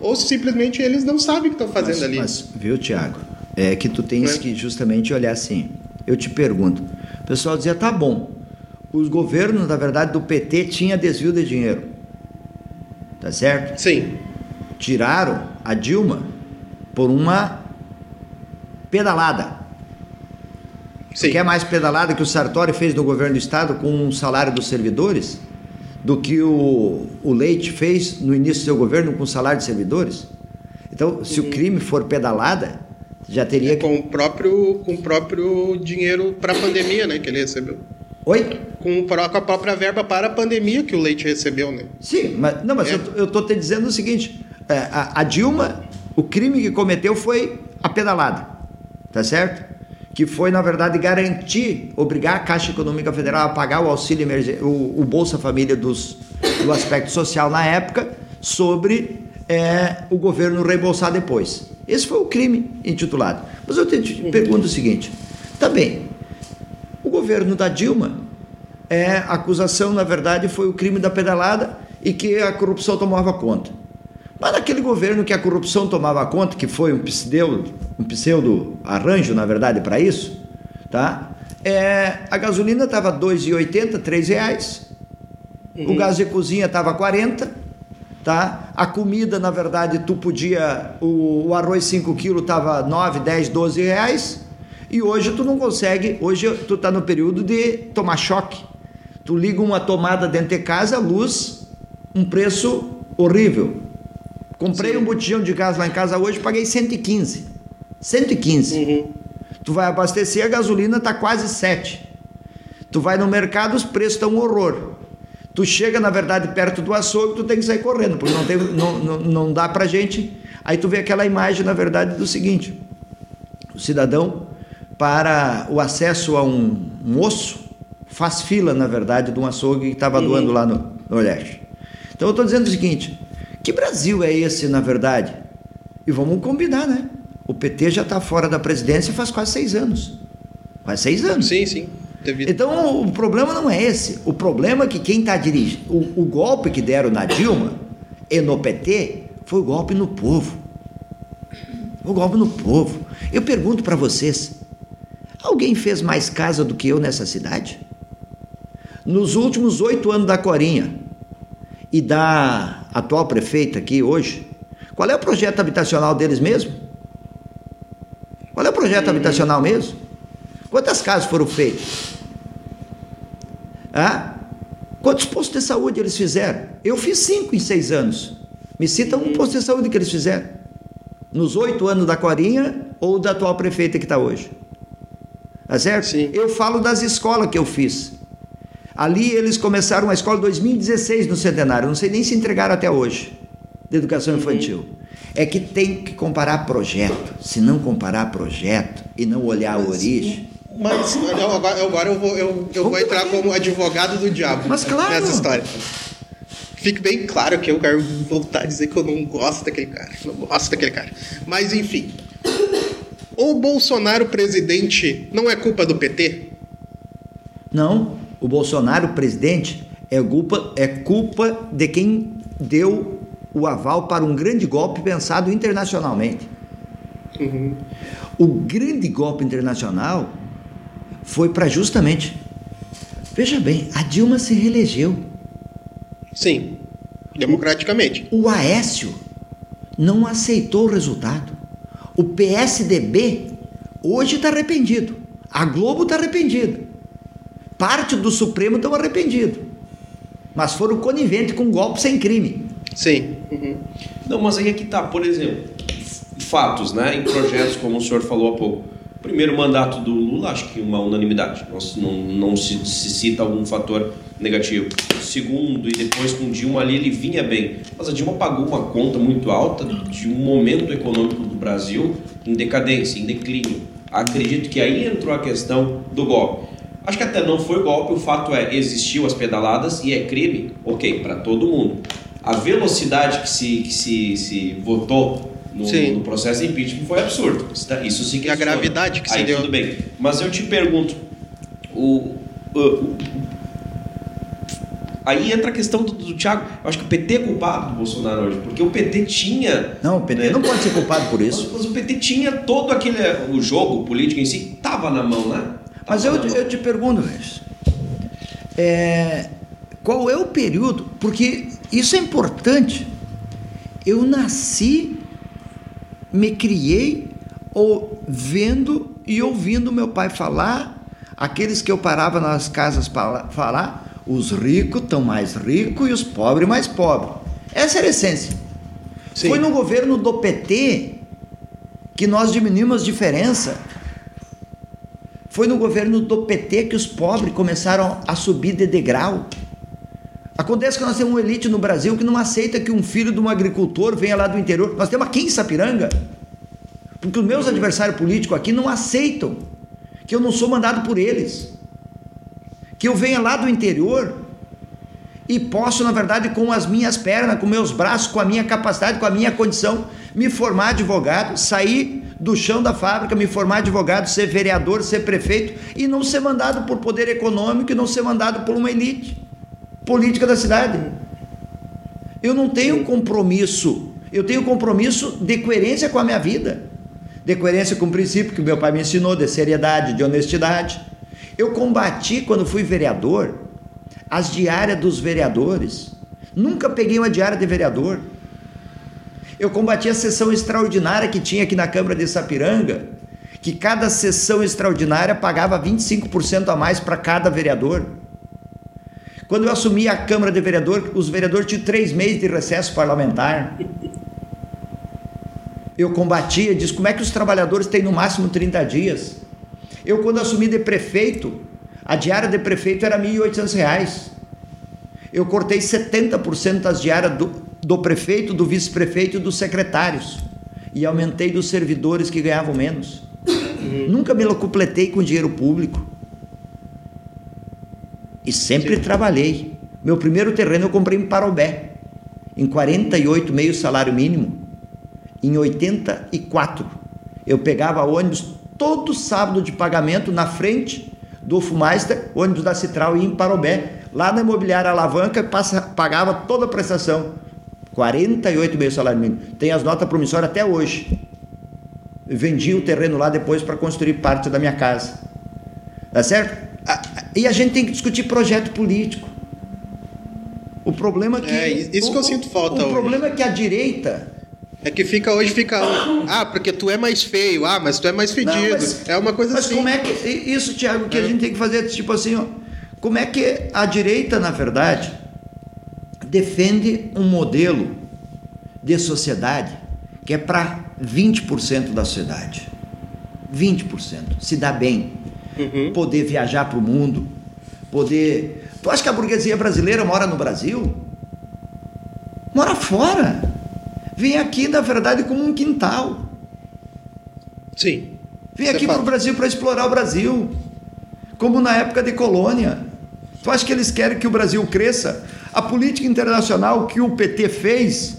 ou se simplesmente eles não sabem o que estão fazendo mas, ali. Mas, viu, Tiago? É que tu tens É. que justamente olhar assim. Eu te pergunto. O pessoal dizia, tá bom. Os governos, na verdade, do PT tinha desvio de dinheiro. Tá certo? Sim. Tiraram a Dilma por uma pedalada. Sim. Quer mais pedalada que o Sartori fez no governo do estado com o salário dos servidores? Do que o, o Leite fez no início do seu governo com o salário de servidores? Então, se o crime for pedalada, já teria que. com o próprio com o próprio dinheiro para a pandemia, né, que ele recebeu. Oi? Com, com a própria verba para a pandemia que o Leite recebeu, né? Sim, mas, não, mas É. eu, tô te dizendo o seguinte: é, a, a Dilma, o crime que cometeu foi a pedalada, tá certo? Que foi, na verdade, garantir, obrigar a Caixa Econômica Federal a pagar o auxílio o, o Bolsa Família dos, do aspecto social na época, sobre é, o governo reembolsar depois. Esse foi o crime intitulado. Mas eu te, te pergunto o seguinte: tá bem, o governo da Dilma, é, a acusação, na verdade, foi o crime da pedalada e que a corrupção tomava conta. Mas naquele governo que a corrupção tomava conta, que foi um pseudo, um pseudo arranjo, na verdade, para isso, tá? É, a gasolina estava R$ 2,80, R$ reais. O gás de cozinha estava 40, tá? A comida, na verdade, tu podia o, o arroz 5 quilos estava 9, 10, 12 reais. E hoje tu não consegue, hoje tu tá no período de tomar choque. Tu liga uma tomada dentro de casa, luz, um preço horrível. Comprei um botijão de gás lá em casa hoje, paguei 115. 115. Uhum. Tu vai abastecer, a gasolina tá quase 7. Tu vai no mercado, os preços estão um horror. Tu chega, na verdade, perto do açougue, tu tem que sair correndo, porque não, tem, não, não, não dá pra gente. Aí tu vê aquela imagem, na verdade, do seguinte: o cidadão, para o acesso a um, um osso, faz fila, na verdade, de um açougue que estava doando lá no Nordeste. Então eu estou dizendo o seguinte: que Brasil é esse, na verdade? E vamos combinar, né? O PT já está fora da presidência faz quase seis anos. Quase seis anos. Sim, sim. Devido. Então o problema não é esse. O problema é que quem está dirigindo. O, o golpe que deram na Dilma e no PT foi o golpe no povo. O golpe no povo. Eu pergunto para vocês: alguém fez mais casa do que eu nessa cidade? Nos últimos oito anos da Corinha e da atual prefeita aqui hoje, qual é o projeto habitacional deles mesmo? Qual é o projeto habitacional mesmo? Quantas casas foram feitas? Ah? Quantos postos de saúde eles fizeram? Eu fiz cinco em seis anos. Me cita um posto de saúde que eles fizeram. Nos oito anos da Corinha ou da atual prefeita que está hoje. Tá certo? Sim. Eu falo das escolas que eu fiz. Ali eles começaram a escola em 2016 no centenário. Não sei nem se entregaram até hoje. De educação infantil. É que tem que comparar projeto. Se não comparar projeto e não olhar a origem. Mas eu- agora, eu vou, eu, eu vou entrar como advogado do diabo Mas claro. nessa história. Fique bem claro que eu quero voltar a dizer que eu não gosto daquele cara. Não gosto daquele cara. Mas enfim. O Bolsonaro presidente não é culpa do PT? Não, o Bolsonaro, presidente, é culpa, é culpa de quem deu o aval para um grande golpe pensado internacionalmente. O grande golpe internacional foi para justamente. Veja bem, a Dilma se reelegeu. Sim. Democraticamente. O Aécio não aceitou o resultado. O PSDB hoje está arrependido. A Globo está arrependida. parte do Supremo estão arrependidos. Mas foram coniventes com um golpe sem crime. Sim. Uhum. Não, mas aí é que tá, por exemplo, fatos, né? Em projetos, como o senhor falou há pouco. Primeiro mandato do Lula, acho que uma unanimidade. Não, não se, se cita algum fator negativo. Segundo, e depois com Dilma ali ele vinha bem. Mas a Dilma pagou uma conta muito alta de um momento econômico do Brasil em decadência, em declínio. Acredito que aí entrou a questão do golpe. Acho que até não foi golpe, o fato é, existiu as pedaladas e é crime, ok, para todo mundo. A velocidade que se, que se, se votou no, no, processo de impeachment foi absurdo. Isso sim que E a gravidade que se Aí, deu. tudo bem. Mas eu te pergunto, o, o, o Aí entra a questão do, do Thiago. Eu acho que o PT é culpado do Bolsonaro hoje, porque o PT tinha. Não, o PT né? não pode ser culpado por isso. Mas, mas, o PT tinha todo aquele. O jogo político em si estava na mão, né? Tava Mas eu, mão. eu te pergunto, Luiz, é, qual é o período? Porque isso é importante. Eu nasci, me criei ou vendo e ouvindo meu pai falar, aqueles que eu parava nas casas para falar, os ricos estão mais ricos e os pobres mais pobres. Essa era a essência. Sim. Foi no governo do PT que nós diminuímos a diferença. Foi no governo do PT que os pobres começaram a subir de degrau. Acontece que nós temos uma elite no Brasil que não aceita que um filho de um agricultor venha lá do interior. Nós temos aqui em Sapiranga. Porque os meus adversários políticos aqui não aceitam que eu não sou mandado por eles. Que eu venha lá do interior e posso, na verdade, com as minhas pernas, com meus braços, com a minha capacidade, com a minha condição, me formar advogado, sair do chão da fábrica, me formar advogado, ser vereador, ser prefeito e não ser mandado por poder econômico e não ser mandado por uma elite política da cidade. Eu não tenho compromisso, eu tenho compromisso de coerência com a minha vida, de coerência com o princípio que meu pai me ensinou, de seriedade, de honestidade. Eu combati quando fui vereador as diárias dos vereadores. Nunca peguei uma diária de vereador. Eu combati a sessão extraordinária que tinha aqui na Câmara de Sapiranga, que cada sessão extraordinária pagava 25% a mais para cada vereador. Quando eu assumi a Câmara de Vereador, os vereadores tinham três meses de recesso parlamentar. Eu combatia, disse como é que os trabalhadores têm no máximo 30 dias. Eu, quando assumi de prefeito, a diária de prefeito era R$ 1.800. Eu cortei 70% das diárias do, do prefeito, do vice-prefeito e dos secretários. E aumentei dos servidores que ganhavam menos. Uhum. Nunca me locupletei com dinheiro público. E sempre Sim. trabalhei. Meu primeiro terreno eu comprei em Parobé, em 48, meio salário mínimo. Em 84, eu pegava ônibus todo sábado de pagamento na frente do Fumaister, ônibus da Citral e em Parobé. Lá na imobiliária Alavanca, passa, pagava toda a prestação. 48 meio salário mínimo. Tem as notas promissórias até hoje. Vendi o terreno lá depois para construir parte da minha casa. Tá certo? E a gente tem que discutir projeto político. O problema é que. É, isso o, que eu sinto falta O hoje. problema é que a direita. É que fica hoje, fica. Ah, porque tu é mais feio. Ah, mas tu é mais fedido. Não, mas, é uma coisa mas assim. como é que. Isso, Tiago, que é. a gente tem que fazer, tipo assim, ó. Como é que a direita, na verdade, defende um modelo de sociedade que é para 20% da sociedade? 20%. Se dá bem. Uhum. Poder viajar para o mundo. Poder. Tu acha que a burguesia brasileira mora no Brasil? Mora fora. Vem aqui, na verdade, como um quintal. Sim. Vem aqui para o Brasil para explorar o Brasil. Como na época de colônia. Tu acha que eles querem que o Brasil cresça? A política internacional que o PT fez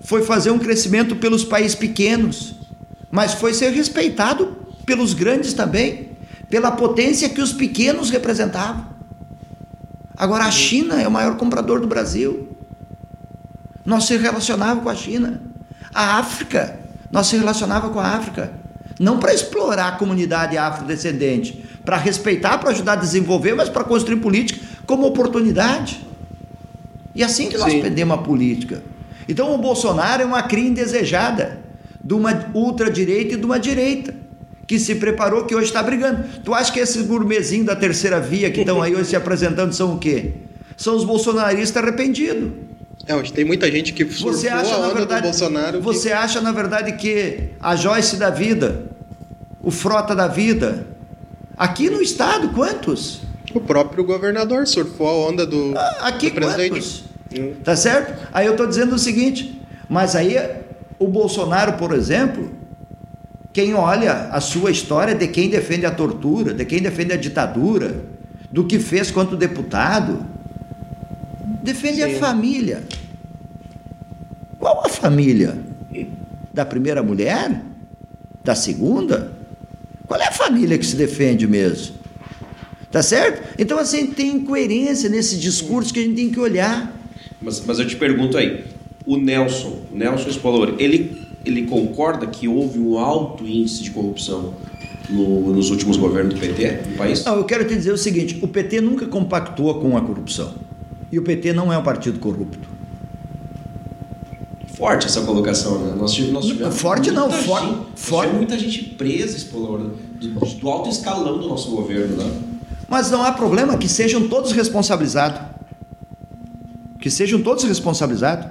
foi fazer um crescimento pelos países pequenos, mas foi ser respeitado pelos grandes também, pela potência que os pequenos representavam. Agora a China é o maior comprador do Brasil. Nós se relacionava com a China. A África, nós se relacionava com a África, não para explorar a comunidade afrodescendente, para respeitar, para ajudar a desenvolver, mas para construir política como oportunidade. E assim que nós Sim. perdemos a política. Então o Bolsonaro é uma cria indesejada de uma ultradireita e de uma direita, que se preparou, que hoje está brigando. Tu acha que esses gourmetzinhos da terceira via que estão aí hoje se apresentando são o quê? São os bolsonaristas arrependidos. É, hoje tem muita gente que você acha, a na verdade, do Bolsonaro. Você que... acha, na verdade, que a Joyce da vida, o Frota da vida, aqui no estado, quantos? O próprio governador surfou a onda do, ah, aqui do presidente. Quantos? Hum. Tá certo? Aí eu estou dizendo o seguinte, mas aí o Bolsonaro, por exemplo, quem olha a sua história de quem defende a tortura, de quem defende a ditadura, do que fez quanto deputado, defende Sim. a família. Qual a família? Da primeira mulher? Da segunda? Qual é a família que se defende mesmo? Tá certo? Então, assim, tem incoerência nesse discurso que a gente tem que olhar. Mas, mas eu te pergunto aí, o Nelson, o Nelson Spolor, ele, ele concorda que houve um alto índice de corrupção no, nos últimos governos do PT no país? Não, eu quero te dizer o seguinte: o PT nunca compactua com a corrupção. E o PT não é um partido corrupto. Forte essa colocação, né? Nós tivemos, nós tivemos forte não, for, forte. muita gente presa Spolor, do, do alto escalão do nosso governo, né? Mas não há problema que sejam todos responsabilizados. Que sejam todos responsabilizados.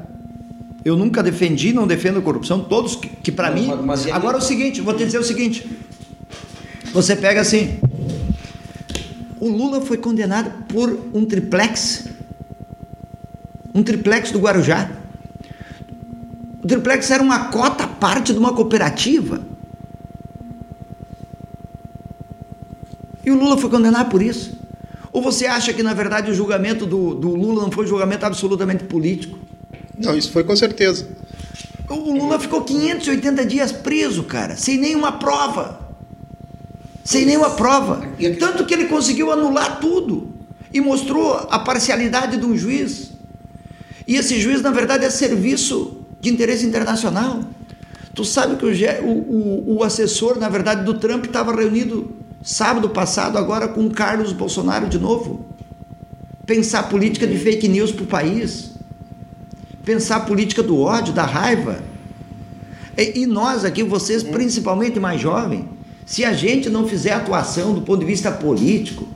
Eu nunca defendi, não defendo a corrupção, todos que, que para mim. Mas, agora é o seguinte, vou te dizer o seguinte. Você pega assim. O Lula foi condenado por um triplex. Um triplex do Guarujá. O triplex era uma cota parte de uma cooperativa. E o Lula foi condenado por isso. Ou você acha que, na verdade, o julgamento do, do Lula não foi um julgamento absolutamente político? Não, isso foi com certeza. O Lula ficou 580 dias preso, cara, sem nenhuma prova. Sem nenhuma prova. Tanto que ele conseguiu anular tudo e mostrou a parcialidade de um juiz. E esse juiz, na verdade, é serviço de interesse internacional. Tu sabe que o, o, o assessor, na verdade, do Trump estava reunido sábado passado, agora com o Carlos Bolsonaro de novo. Pensar política de fake news para o país pensar a política do ódio, da raiva. E, e nós aqui, vocês principalmente mais jovens, se a gente não fizer atuação do ponto de vista político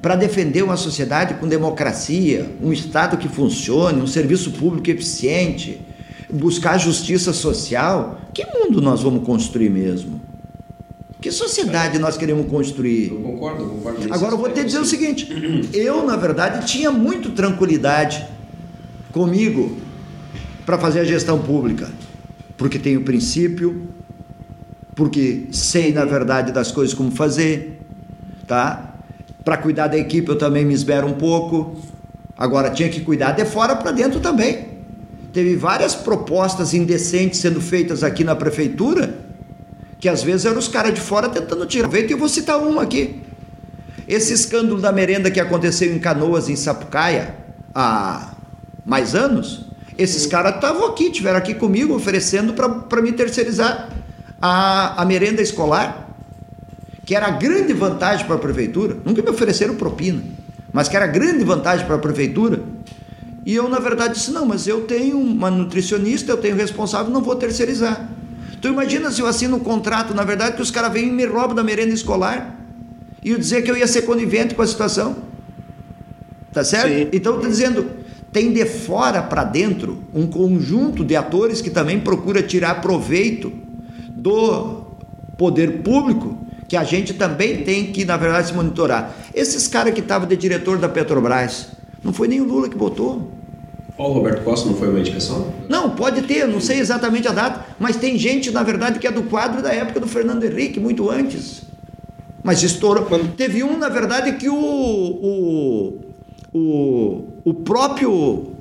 para defender uma sociedade com democracia, um Estado que funcione, um serviço público eficiente, buscar justiça social, que mundo nós vamos construir mesmo? Que sociedade nós queremos construir? Eu concordo, concordo. Agora eu vou te dizer o seguinte: eu, na verdade, tinha muito tranquilidade comigo para fazer a gestão pública, porque tenho princípio, porque sei na verdade das coisas como fazer, tá? Para cuidar da equipe eu também me esbero um pouco. Agora tinha que cuidar de fora para dentro também. Teve várias propostas indecentes sendo feitas aqui na prefeitura, que às vezes eram os caras de fora tentando tirar veio e eu vou citar uma aqui. Esse escândalo da merenda que aconteceu em Canoas, em Sapucaia, há mais anos, esses caras estavam aqui, tiveram aqui comigo oferecendo para me terceirizar a, a merenda escolar, que era a grande vantagem para a prefeitura. Nunca me ofereceram propina, mas que era a grande vantagem para a prefeitura. E eu, na verdade, disse: não, mas eu tenho uma nutricionista, eu tenho responsável, não vou terceirizar. Tu imagina se eu assino um contrato, na verdade, que os caras vêm e me roubam da merenda escolar e eu dizer que eu ia ser conivente com a situação. Tá certo? Sim. Então, estou dizendo, tem de fora para dentro um conjunto de atores que também procura tirar proveito do poder público, que a gente também tem que, na verdade, se monitorar. Esses caras que estavam de diretor da Petrobras, não foi nem o Lula que botou. O Roberto Costa não foi uma indicação? Não, pode ter, não sei exatamente a data, mas tem gente, na verdade, que é do quadro da época do Fernando Henrique, muito antes. Mas estourou. Teve um, na verdade, que o, o, o, o próprio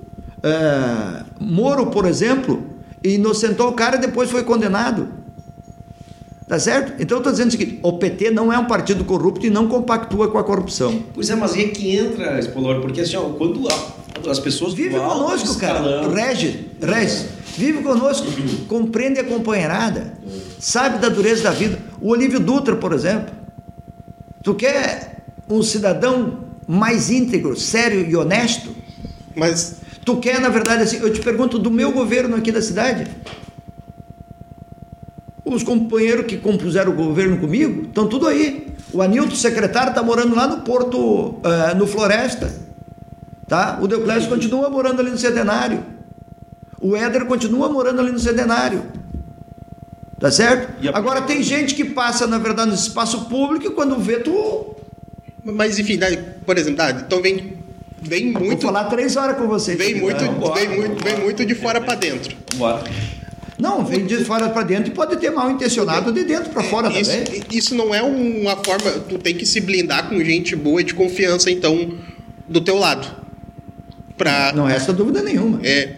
é, Moro, por exemplo, inocentou o cara e depois foi condenado. Tá certo? Então eu estou dizendo o seguinte: o PT não é um partido corrupto e não compactua com a corrupção. Pois é, mas aí é que entra, Espolor, porque assim, ó, quando as pessoas. Vive conosco, cara. Rege, rege. Vive conosco, compreende a companheirada, sabe da dureza da vida. O Olívio Dutra, por exemplo. Tu quer um cidadão mais íntegro, sério e honesto? Mas tu quer, na verdade, assim, eu te pergunto do meu governo aqui da cidade. Os companheiros que compuseram o governo comigo estão tudo aí. O Anilton, secretário, está morando lá no Porto, uh, no Floresta. Tá? O Deoclésio continua morando ali no Centenário. O Éder continua morando ali no Centenário. Tá certo? Agora tem gente que passa, na verdade, no espaço público e quando vê, tu. Mas enfim, por exemplo, tá, então vem, vem muito. Vou falar três horas com você. Vem, muito, vem, muito, vem muito de fora para dentro. Bora. Não, vem de fora para dentro e pode ter mal intencionado de dentro para fora isso, também. Isso não é uma forma. Tu tem que se blindar com gente boa e de confiança, então, do teu lado. Pra, não resta dúvida nenhuma. É.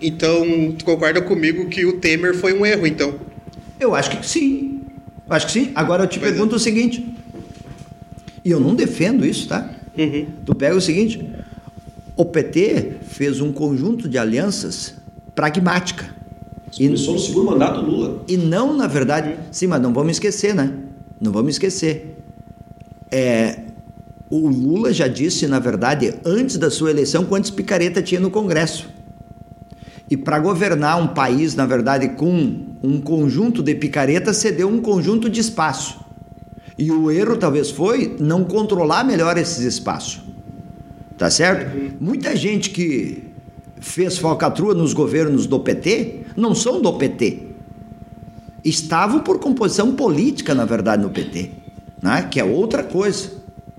Então, tu concorda comigo que o Temer foi um erro, então? Eu acho que sim. Eu acho que sim. Agora eu te pois é. pergunto é. o seguinte. E eu não defendo isso, tá? Uhum. Tu pega o seguinte: o PT fez um conjunto de alianças pragmática Começou no segundo mandato do Lula. E não, na verdade, sim, mas não vamos esquecer, né? Não vamos esquecer. É, o Lula já disse, na verdade, antes da sua eleição, quantos picareta tinha no Congresso. E para governar um país, na verdade, com um conjunto de picaretas, cedeu um conjunto de espaço. E o erro talvez foi não controlar melhor esses espaços. Tá certo? Muita gente que fez falcatrua nos governos do PT não são do PT. Estavam por composição política, na verdade, no PT, né? que é outra coisa.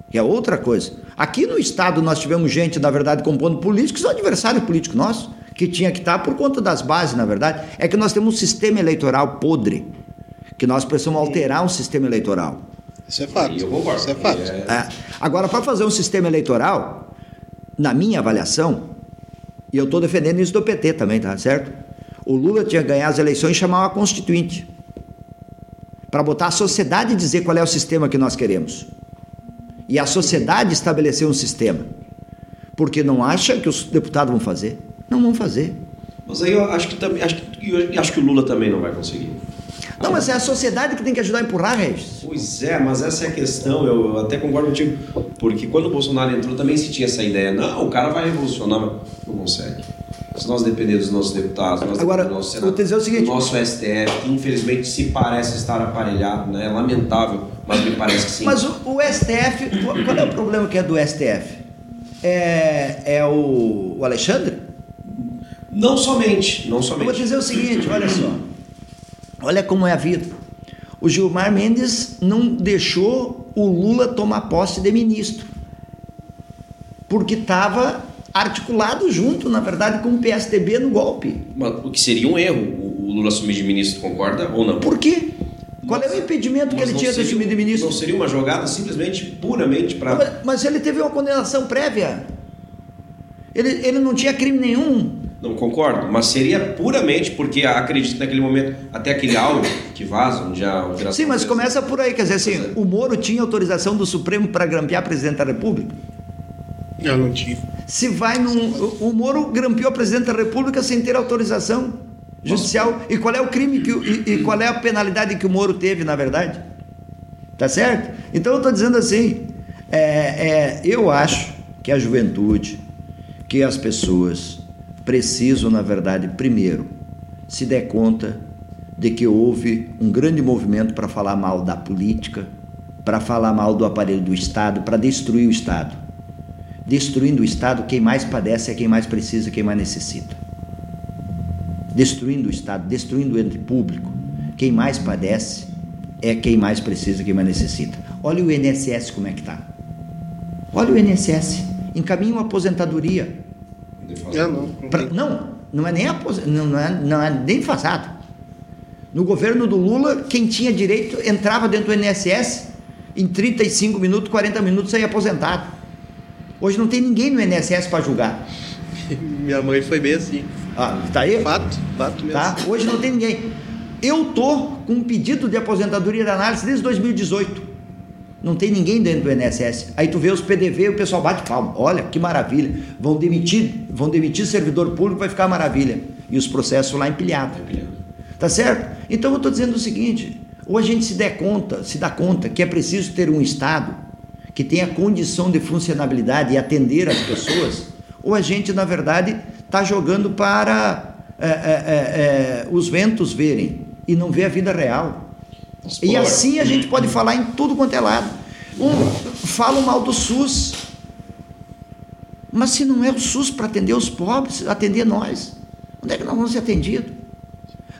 Que é outra coisa. Aqui no Estado nós tivemos gente, na verdade, compondo políticos, são adversário político nosso, que tinha que estar por conta das bases, na verdade. É que nós temos um sistema eleitoral podre, que nós precisamos alterar um sistema eleitoral. Isso é fato. Eu concordo. Isso é fato. É. Agora, para fazer um sistema eleitoral, na minha avaliação, e eu estou defendendo isso do PT também, tá certo? O Lula tinha ganhado as eleições e chamar uma constituinte. Para botar a sociedade e dizer qual é o sistema que nós queremos. E a sociedade estabelecer um sistema. Porque não acha que os deputados vão fazer. Não vão fazer. Mas aí eu acho que também acho que, eu acho que o Lula também não vai conseguir. Não, mas é a sociedade que tem que ajudar a empurrar, Regis. Pois é, mas essa é a questão. Eu até concordo contigo. Porque quando o Bolsonaro entrou também se tinha essa ideia. Não, o cara vai revolucionar, mas não consegue. Se nós depender dos nossos deputados, nós Agora, do nosso Senado, vou dizer o seguinte, do nosso STF, que infelizmente se parece estar aparelhado, né? É lamentável, mas me parece que sim. Mas o, o STF, qual é o problema que é do STF? É, é o, o Alexandre? Não somente, não somente. Eu vou dizer o seguinte, olha só. Olha como é a vida. O Gilmar Mendes não deixou o Lula tomar posse de ministro. Porque estava articulado junto, na verdade, com o PSDB no golpe. Mas, o que seria um erro o Lula assumir de ministro, concorda ou não? Por quê? Qual mas, é o impedimento que ele tinha de assumir de ministro? Não seria uma jogada simplesmente, puramente para. Mas, mas, ele teve uma condenação prévia. Ele, ele não tinha crime nenhum. Não concordo, mas seria puramente porque acredito naquele momento, até aquele áudio que vaza, onde a operação. Sim, mas começa por aí, quer dizer assim, é. o Moro tinha autorização do Supremo para grampear presidente da República? Eu não tive. Se vai num. O Moro grampeou a presidente da República sem ter autorização judicial. Nossa. E qual é o crime que, e, e, qual é a penalidade que o Moro teve, na verdade? Tá certo? Então eu estou dizendo assim: é, é, eu acho que a juventude, que as pessoas precisam, na verdade, primeiro, se der conta de que houve um grande movimento para falar mal da política, para falar mal do aparelho do Estado, para destruir o Estado destruindo o Estado, quem mais padece é quem mais precisa, quem mais necessita. Destruindo o Estado, destruindo o ente público, quem mais padece é quem mais precisa, quem mais necessita. Olha o INSS como é que está. Olha o INSS, encaminha uma aposentadoria. Eu não, não, pra, não, não é nem não, não, é, não é nem fazado. No governo do Lula, quem tinha direito entrava dentro do INSS em 35 minutos, 40 minutos saía aposentado. Hoje não tem ninguém no INSS para julgar. Minha mãe foi bem assim. Ah, tá aí? Fato, fato mesmo. Tá? Hoje não tem ninguém. Eu tô com um pedido de aposentadoria de análise desde 2018. Não tem ninguém dentro do INSS. Aí tu vê os PDV, o pessoal bate palma. Olha que maravilha. Vão demitir, vão demitir servidor público, vai ficar maravilha. E os processos lá empilhados. Tá certo? Então eu estou dizendo o seguinte: ou a gente se der conta, se dá conta que é preciso ter um Estado que tenha condição de funcionabilidade e atender as pessoas, ou a gente, na verdade, está jogando para é, é, é, os ventos verem. e não vê a vida real. E assim a gente pode falar em tudo quanto é lado. Um, falam mal do SUS. Mas se não é o SUS para atender os pobres, atender nós, onde é que nós vamos ser atendidos?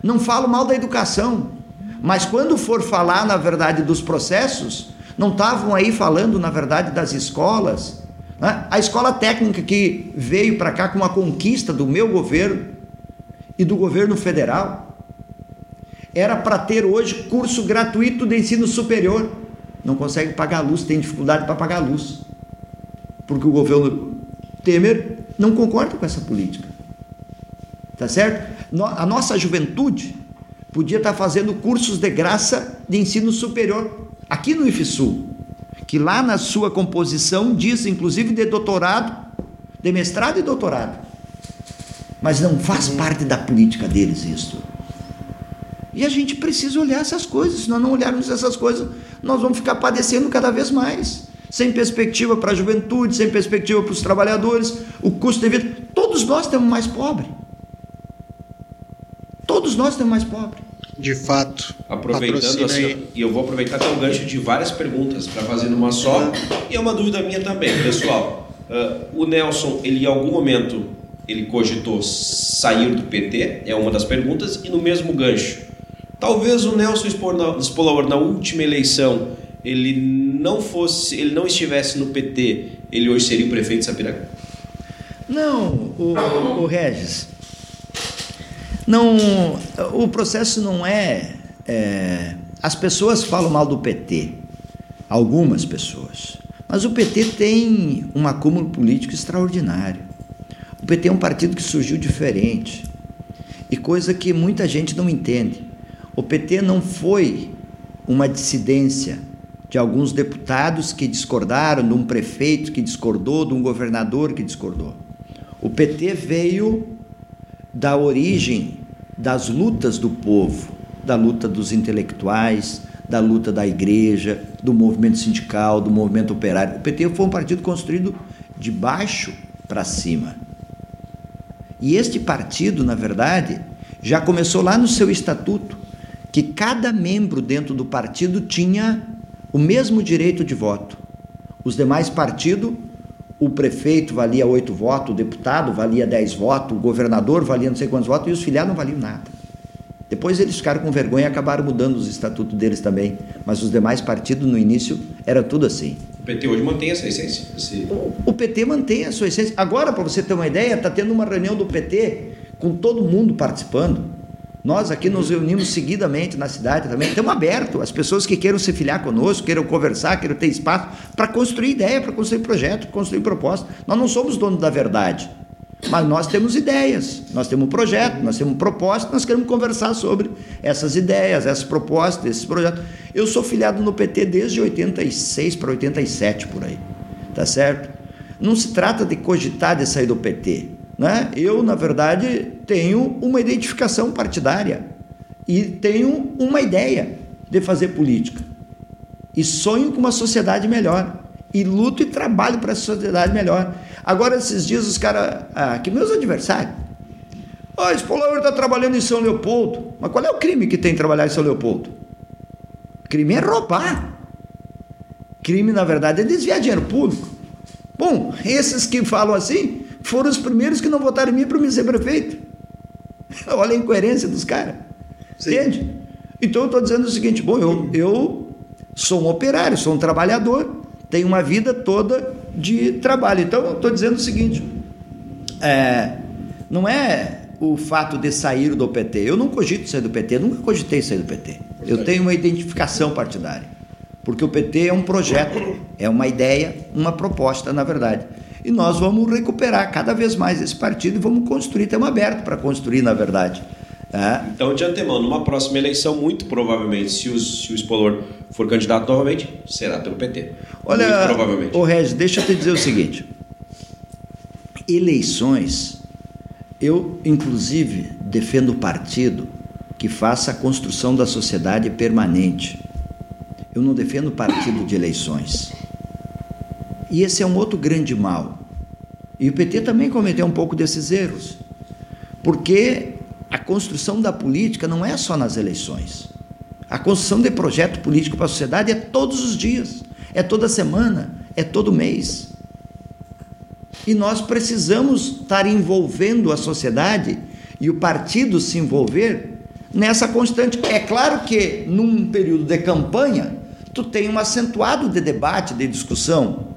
Não falo mal da educação, mas quando for falar, na verdade, dos processos, não estavam aí falando, na verdade, das escolas. Né? A escola técnica que veio para cá com uma conquista do meu governo e do governo federal era para ter hoje curso gratuito de ensino superior. Não consegue pagar a luz, tem dificuldade para pagar a luz. Porque o governo Temer não concorda com essa política. Tá certo? A nossa juventude podia estar fazendo cursos de graça de ensino superior aqui no IFSUL, que lá na sua composição diz inclusive de doutorado, de mestrado e doutorado. Mas não faz parte da política deles isso. E a gente precisa olhar essas coisas, se nós não olharmos essas coisas, nós vamos ficar padecendo cada vez mais. Sem perspectiva para a juventude, sem perspectiva para os trabalhadores, o custo de vida. Todos nós temos mais pobre. Todos nós temos mais pobre. De fato. Aproveitando assim, e eu vou aproveitar até um gancho de várias perguntas para fazer numa só. E é uma dúvida minha também, pessoal. Uh, o Nelson, ele em algum momento ele cogitou sair do PT? É uma das perguntas. E no mesmo gancho, talvez o Nelson Spolaor na última eleição ele não fosse, ele não estivesse no PT, ele hoje seria o prefeito de Sapiranga? Não, o, o Regis, não, o processo não é, é. As pessoas falam mal do PT, algumas pessoas, mas o PT tem um acúmulo político extraordinário. O PT é um partido que surgiu diferente e coisa que muita gente não entende. O PT não foi uma dissidência de alguns deputados que discordaram, de um prefeito que discordou, de um governador que discordou. O PT veio da origem das lutas do povo, da luta dos intelectuais, da luta da igreja, do movimento sindical, do movimento operário. O PT foi um partido construído de baixo para cima. E este partido, na verdade, já começou lá no seu estatuto, que cada membro dentro do partido tinha o mesmo direito de voto. Os demais partidos o prefeito valia oito votos, o deputado valia dez votos, o governador valia não sei quantos votos e os filiados não valiam nada. Depois eles ficaram com vergonha e acabaram mudando os estatutos deles também. Mas os demais partidos no início era tudo assim. O PT hoje mantém essa essência? Esse... O, o, PT mantém a sua essência. Agora, para você ter uma ideia, está tendo uma reunião do PT com todo mundo participando. Nós aqui nos reunimos seguidamente na cidade também. Estamos abertos. As pessoas que queiram se filiar conosco, queiram conversar, queiram ter espaço para construir ideia, para construir projeto, construir proposta. Nós não somos donos da verdade. Mas nós temos ideias, nós temos um projeto, nós temos proposta, nós queremos conversar sobre essas ideias, essas propostas, esses projetos. Eu sou filiado no PT desde 86 para 87 por aí. Tá certo? Não se trata de cogitar de sair do PT. Né? Eu, na verdade, tenho uma identificação partidária e tenho uma ideia de fazer política. E sonho com uma sociedade melhor. E luto e trabalho para essa sociedade melhor. Agora, esses dias, os caras, ah, que meus adversários, oh, esse Polaur está trabalhando em São Leopoldo. Mas qual é o crime que tem trabalhar em São Leopoldo? Crime é roubar. Crime, na verdade, é desviar dinheiro público. Bom, esses que falam assim, foram os primeiros que não votaram em mim para me ser prefeito. Olha a incoerência dos caras. Entende? Então eu estou dizendo o seguinte: bom, eu, eu sou um operário, sou um trabalhador, tenho uma vida toda de trabalho. Então eu estou dizendo o seguinte: é, não é o fato de sair do PT. Eu não cogito sair do PT, nunca cogitei sair do PT. Eu tenho uma identificação partidária. Porque o PT é um projeto, é uma ideia, uma proposta, na verdade e nós vamos recuperar cada vez mais esse partido e vamos construir, estamos abertos para construir, na verdade. É. Então, de antemão, numa próxima eleição, muito provavelmente, se, os, se o Spolor for candidato novamente, será pelo PT. Olha, muito provavelmente. Ô Regis, deixa eu te dizer o seguinte: eleições, eu, inclusive, defendo o partido que faça a construção da sociedade permanente. Eu não defendo partido de eleições. E esse é um outro grande mal. E o PT também cometeu um pouco desses erros. Porque a, construção da política não é só nas eleições. A construção de projeto político para a sociedade é todos os dias, é toda semana, é todo mês. E nós precisamos estar envolvendo a sociedade e o partido se envolver nessa constante. É claro que num período de campanha, tu tem um acentuado de debate, de discussão,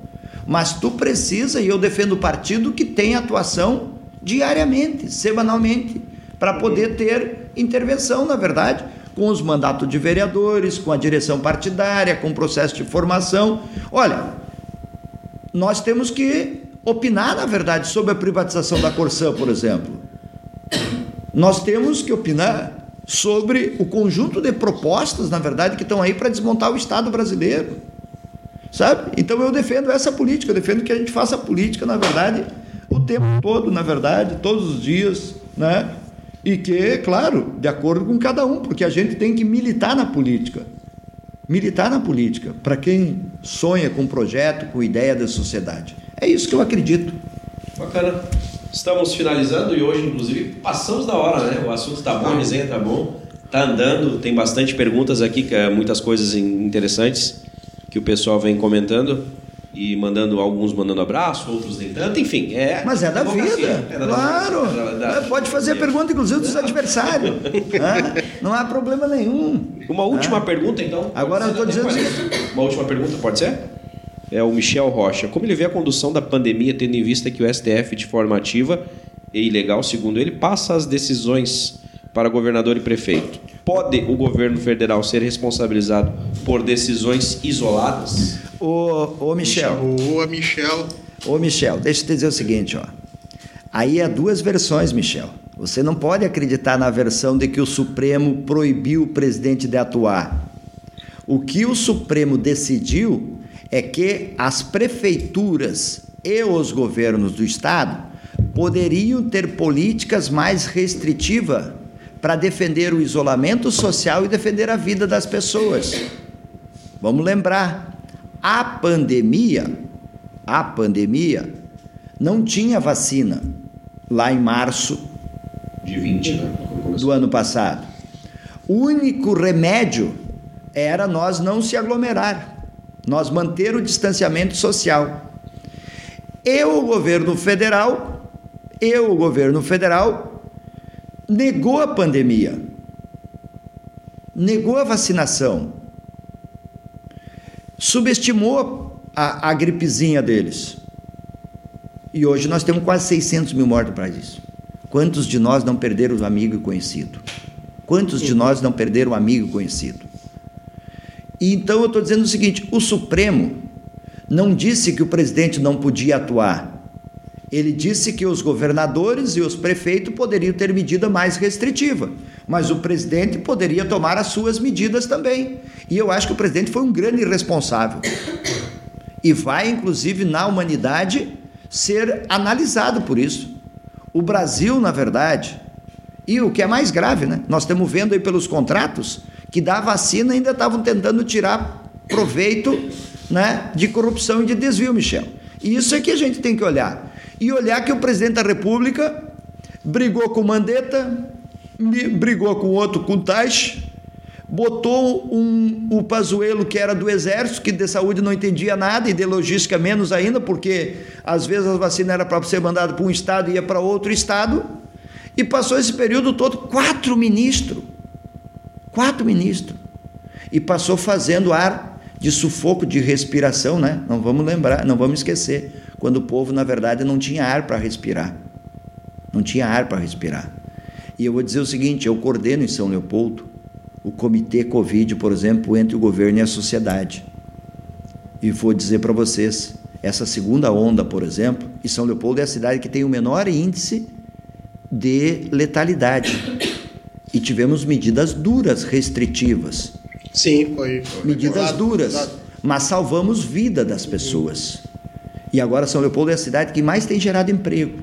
mas tu precisa, e eu defendo o partido que tem atuação diariamente, semanalmente, para poder ter intervenção, na verdade, com os mandatos de vereadores, com a direção partidária, com o processo de formação. Olha, nós temos que opinar, na verdade, sobre a privatização da Corsã, por exemplo. Nós temos que opinar sobre o conjunto de propostas, na verdade, que estão aí para desmontar o Estado brasileiro. Sabe? Então eu defendo essa política, eu defendo que a gente faça política, na verdade, o tempo todo, na verdade, todos os dias, né? E que, claro, de acordo com cada um, porque a gente tem que militar na política. Militar na política, para quem sonha com projeto, com ideia da sociedade. É isso que eu acredito. Bacana. Estamos finalizando e hoje, inclusive, passamos da hora, né? O assunto está bom, a resenha está bom, está andando, tem bastante perguntas aqui, é muitas coisas interessantes que o pessoal vem comentando e mandando alguns mandando abraço, outros nem tanto, enfim. É Mas é da vida, é da claro. Da, da, Pode fazer a pergunta, inclusive, dos adversários. ah, não há problema nenhum. Uma última ah. pergunta, então. Agora eu estou dizendo. Uma última pergunta, pode ser? é o Michel Rocha. Como ele vê a condução da pandemia, tendo em vista que o STF, de forma ativa e ilegal, segundo ele, passa as decisões para governador e prefeito? Pode o governo federal ser responsabilizado por decisões isoladas? Ô, ô Michel. Ô, Michel. Ô, Michel, deixa eu te dizer o seguinte, ó. Aí é duas versões, Michel. Você não pode acreditar na versão de que o Supremo proibiu o presidente de atuar. O que o Supremo decidiu é que as prefeituras e os governos do estado poderiam ter políticas mais restritivas para defender o isolamento social e defender a vida das pessoas. Vamos lembrar, a pandemia, a pandemia não tinha vacina lá em março de 20, né? do ano passado. O único remédio era nós não se aglomerar nós manter o distanciamento social. E o governo federal, e o governo federal negou a pandemia, negou a vacinação, subestimou a, a gripezinha deles. E hoje nós temos quase 600 mil mortos para isso. Quantos de nós não perderam um amigo conhecido? Quantos de nós não perderam um amigo conhecido? E então eu estou dizendo o seguinte: o Supremo não disse que o presidente não podia atuar. Ele disse que os governadores e os prefeitos poderiam ter medida mais restritiva, mas o presidente poderia tomar as suas medidas também. E eu acho que o presidente foi um grande irresponsável. E vai, inclusive, na humanidade ser analisado por isso. O Brasil, na verdade, e o que é mais grave, né? Nós estamos vendo aí pelos contratos que da vacina ainda estavam tentando tirar proveito né, de corrupção e de desvio, Michel. Isso é que a gente tem que olhar. E olhar que o presidente da República brigou com Mandetta, brigou com outro, com Taish, botou um, o Pazuello, que era do Exército, que de saúde não entendia nada, e de logística menos ainda, porque às vezes a vacina era para ser mandada para um estado e ia para outro estado, e passou esse período todo quatro ministros Quatro ministros. E passou fazendo ar de sufoco, de respiração, né? Não vamos lembrar, não vamos esquecer. Quando o povo, na verdade, não tinha ar para respirar. Não tinha ar para respirar. E eu vou dizer o seguinte: eu coordeno em São Leopoldo o comitê Covid, por exemplo, entre o governo e a sociedade. E vou dizer para vocês: essa segunda onda, por exemplo, e São Leopoldo é a cidade que tem o menor índice de letalidade e tivemos medidas duras, restritivas. Sim, foi. foi medidas duras, mas salvamos vida das pessoas. E agora São Leopoldo é a cidade que mais tem gerado emprego.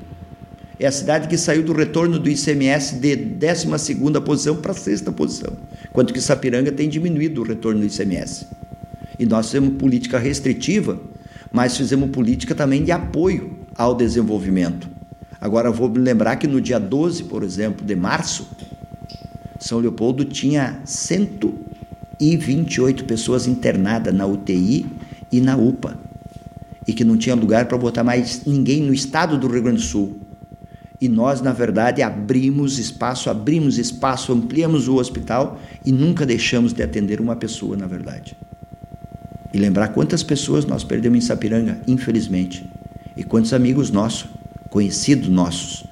É a cidade que saiu do retorno do ICMS de 12 posição para sexta posição, enquanto que Sapiranga tem diminuído o retorno do ICMS. E nós fizemos política restritiva, mas fizemos política também de apoio ao desenvolvimento. Agora vou me lembrar que no dia 12, por exemplo, de março, São Leopoldo tinha 128 pessoas internadas na UTI e na UPA. E que não tinha lugar para botar mais ninguém no estado do Rio Grande do Sul. E nós, na verdade, abrimos espaço, abrimos espaço, ampliamos o hospital e nunca deixamos de atender uma pessoa, na verdade. E lembrar quantas pessoas nós perdemos em Sapiranga, infelizmente. E quantos amigos nossos, conhecidos nossos.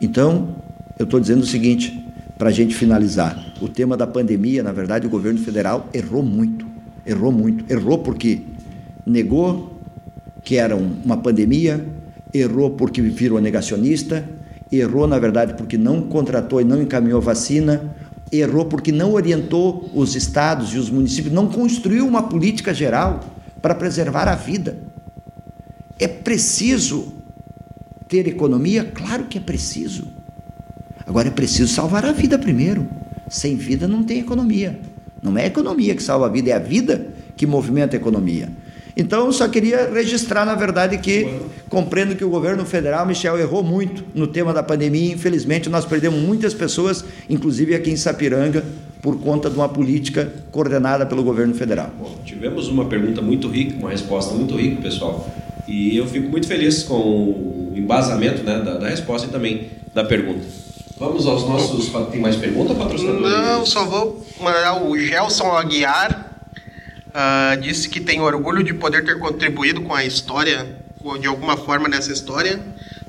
Então, eu estou dizendo o seguinte, para a gente finalizar. O tema da pandemia, na verdade, o governo federal errou muito. Errou muito. Errou porque negou que era uma pandemia, errou porque virou negacionista, errou, na verdade, porque não contratou e não encaminhou vacina, errou porque não orientou os estados e os municípios, não construiu uma política geral para preservar a vida. É preciso ter economia? Claro que é preciso. Agora é preciso salvar a vida primeiro. Sem vida não tem economia. Não é a economia que salva a vida, é a vida que movimenta a economia. Então, eu só queria registrar, na verdade, que compreendo que o governo federal, Michel, errou muito no tema da pandemia. Infelizmente, nós perdemos muitas pessoas, inclusive aqui em Sapiranga, por conta de uma política coordenada pelo governo federal. Bom, tivemos uma pergunta muito rica, uma resposta muito rica, pessoal. E eu fico muito feliz com o embasamento né, da, da resposta e também da pergunta. Vamos aos nossos. Tem mais pergunta, patrocinador? Não, só vou mandar o Gelson Aguiar Uh, disse que tem orgulho de poder ter contribuído com a história, de alguma forma nessa história.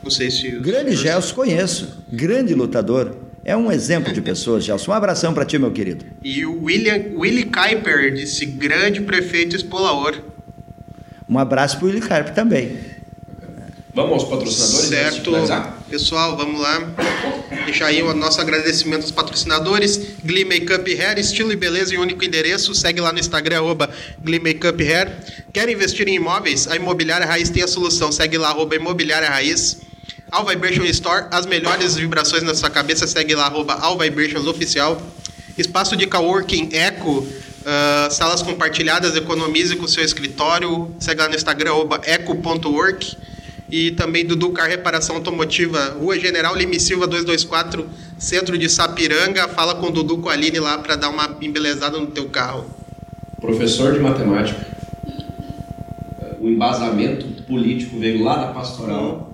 Não sei se. Grande Gelson, conheço. Grande lutador. É um exemplo de pessoas, Gelson. Um abração para ti, meu querido. E o William, Willy Kuiper disse: grande prefeito Espolaor. Um abraço para o Willy Kuiper também. Vamos aos patrocinadores? Certo. Pessoal, vamos lá. Deixar aí o nosso agradecimento aos patrocinadores. Glee Makeup Hair, estilo e beleza em único endereço. Segue lá no Instagram, arroba Glee Makeup Hair. Quer investir em imóveis? A Imobiliária Raiz tem a solução. Segue lá, arroba Imobiliária Raiz. All Vibration Store, as melhores vibrações na sua cabeça. Segue lá, arroba All Vibrations Oficial. Espaço de coworking Eco. Uh, salas compartilhadas, economize com o seu escritório. Segue lá no Instagram, eco.work e também Dudu Car Reparação Automotiva, Rua General Lime Silva 224, centro de Sapiranga. Fala com o Dudu com a Aline lá para dar uma embelezada no teu carro. Professor de matemática. O embasamento político veio lá da pastoral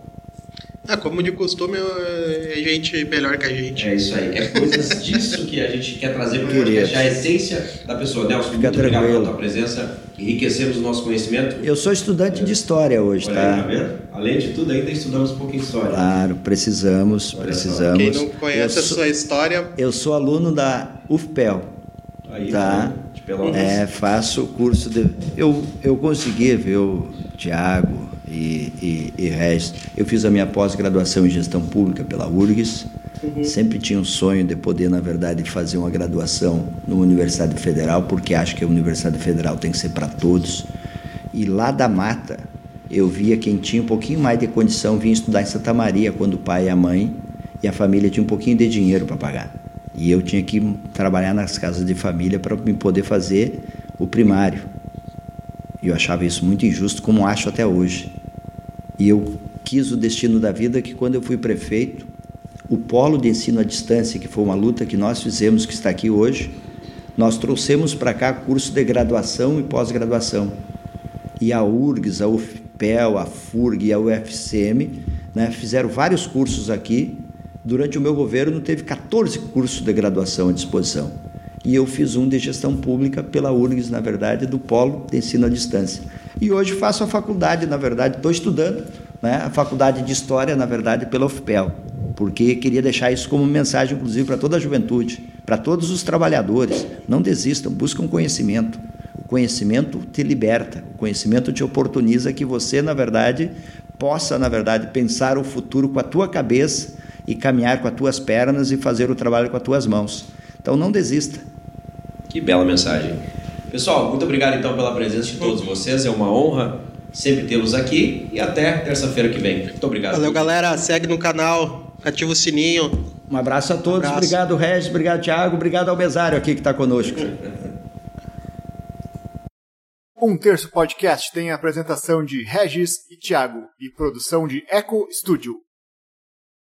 ah, como de costume, é gente melhor que a gente. É isso aí. É coisas disso que a gente quer trazer para o podcast, a essência da pessoa. Nelson, Fica muito tranquilo. obrigado pela tua presença. Enriquecemos o nosso conhecimento. Eu sou estudante é. de história hoje, Olha tá? Aí, tá vendo? Além de tudo, ainda estudamos um pouquinho de história. Claro, precisamos, Olha precisamos. Quem não conhece eu a sua história... Eu sou aluno da UFPEL. Aí, tá? Né? É, faço curso de... Eu, eu consegui ver o Tiago e, e, e resto. Eu fiz a minha pós-graduação em gestão pública pela URGS. Uhum. Sempre tinha um sonho de poder, na verdade, fazer uma graduação numa Universidade Federal, porque acho que a Universidade Federal tem que ser para todos. E lá da mata, eu via quem tinha um pouquinho mais de condição vir estudar em Santa Maria, quando o pai e a mãe e a família tinham um pouquinho de dinheiro para pagar. E eu tinha que trabalhar nas casas de família para me poder fazer o primário. E eu achava isso muito injusto, como acho até hoje. E eu quis o destino da vida que quando eu fui prefeito, o polo de ensino à distância, que foi uma luta que nós fizemos, que está aqui hoje, nós trouxemos para cá curso de graduação e pós-graduação. E a URGS, a UFPEL, a FURG e a UFCM né, fizeram vários cursos aqui. Durante o meu governo teve 14 cursos de graduação à disposição. E eu fiz um de gestão pública pela URGS, na verdade, do Polo de Ensino à Distância. E hoje faço a faculdade, na verdade, estou estudando né, a faculdade de História, na verdade, pela UFPEL, porque queria deixar isso como mensagem, inclusive, para toda a juventude, para todos os trabalhadores. Não desistam, buscam conhecimento. O conhecimento te liberta, o conhecimento te oportuniza que você, na verdade, possa, na verdade, pensar o futuro com a tua cabeça e caminhar com as tuas pernas e fazer o trabalho com as tuas mãos. Então não desista. Que bela mensagem. Pessoal, muito obrigado então pela presença de todos vocês. É uma honra sempre tê-los aqui e até terça-feira que vem. Muito obrigado. Valeu, galera. Segue no canal, ativa o sininho. Um abraço a todos. Um abraço. Obrigado, Regis. Obrigado, Thiago. Obrigado ao Mesário aqui que está conosco. Um Terço Podcast tem a apresentação de Regis e Thiago e produção de Eco Studio.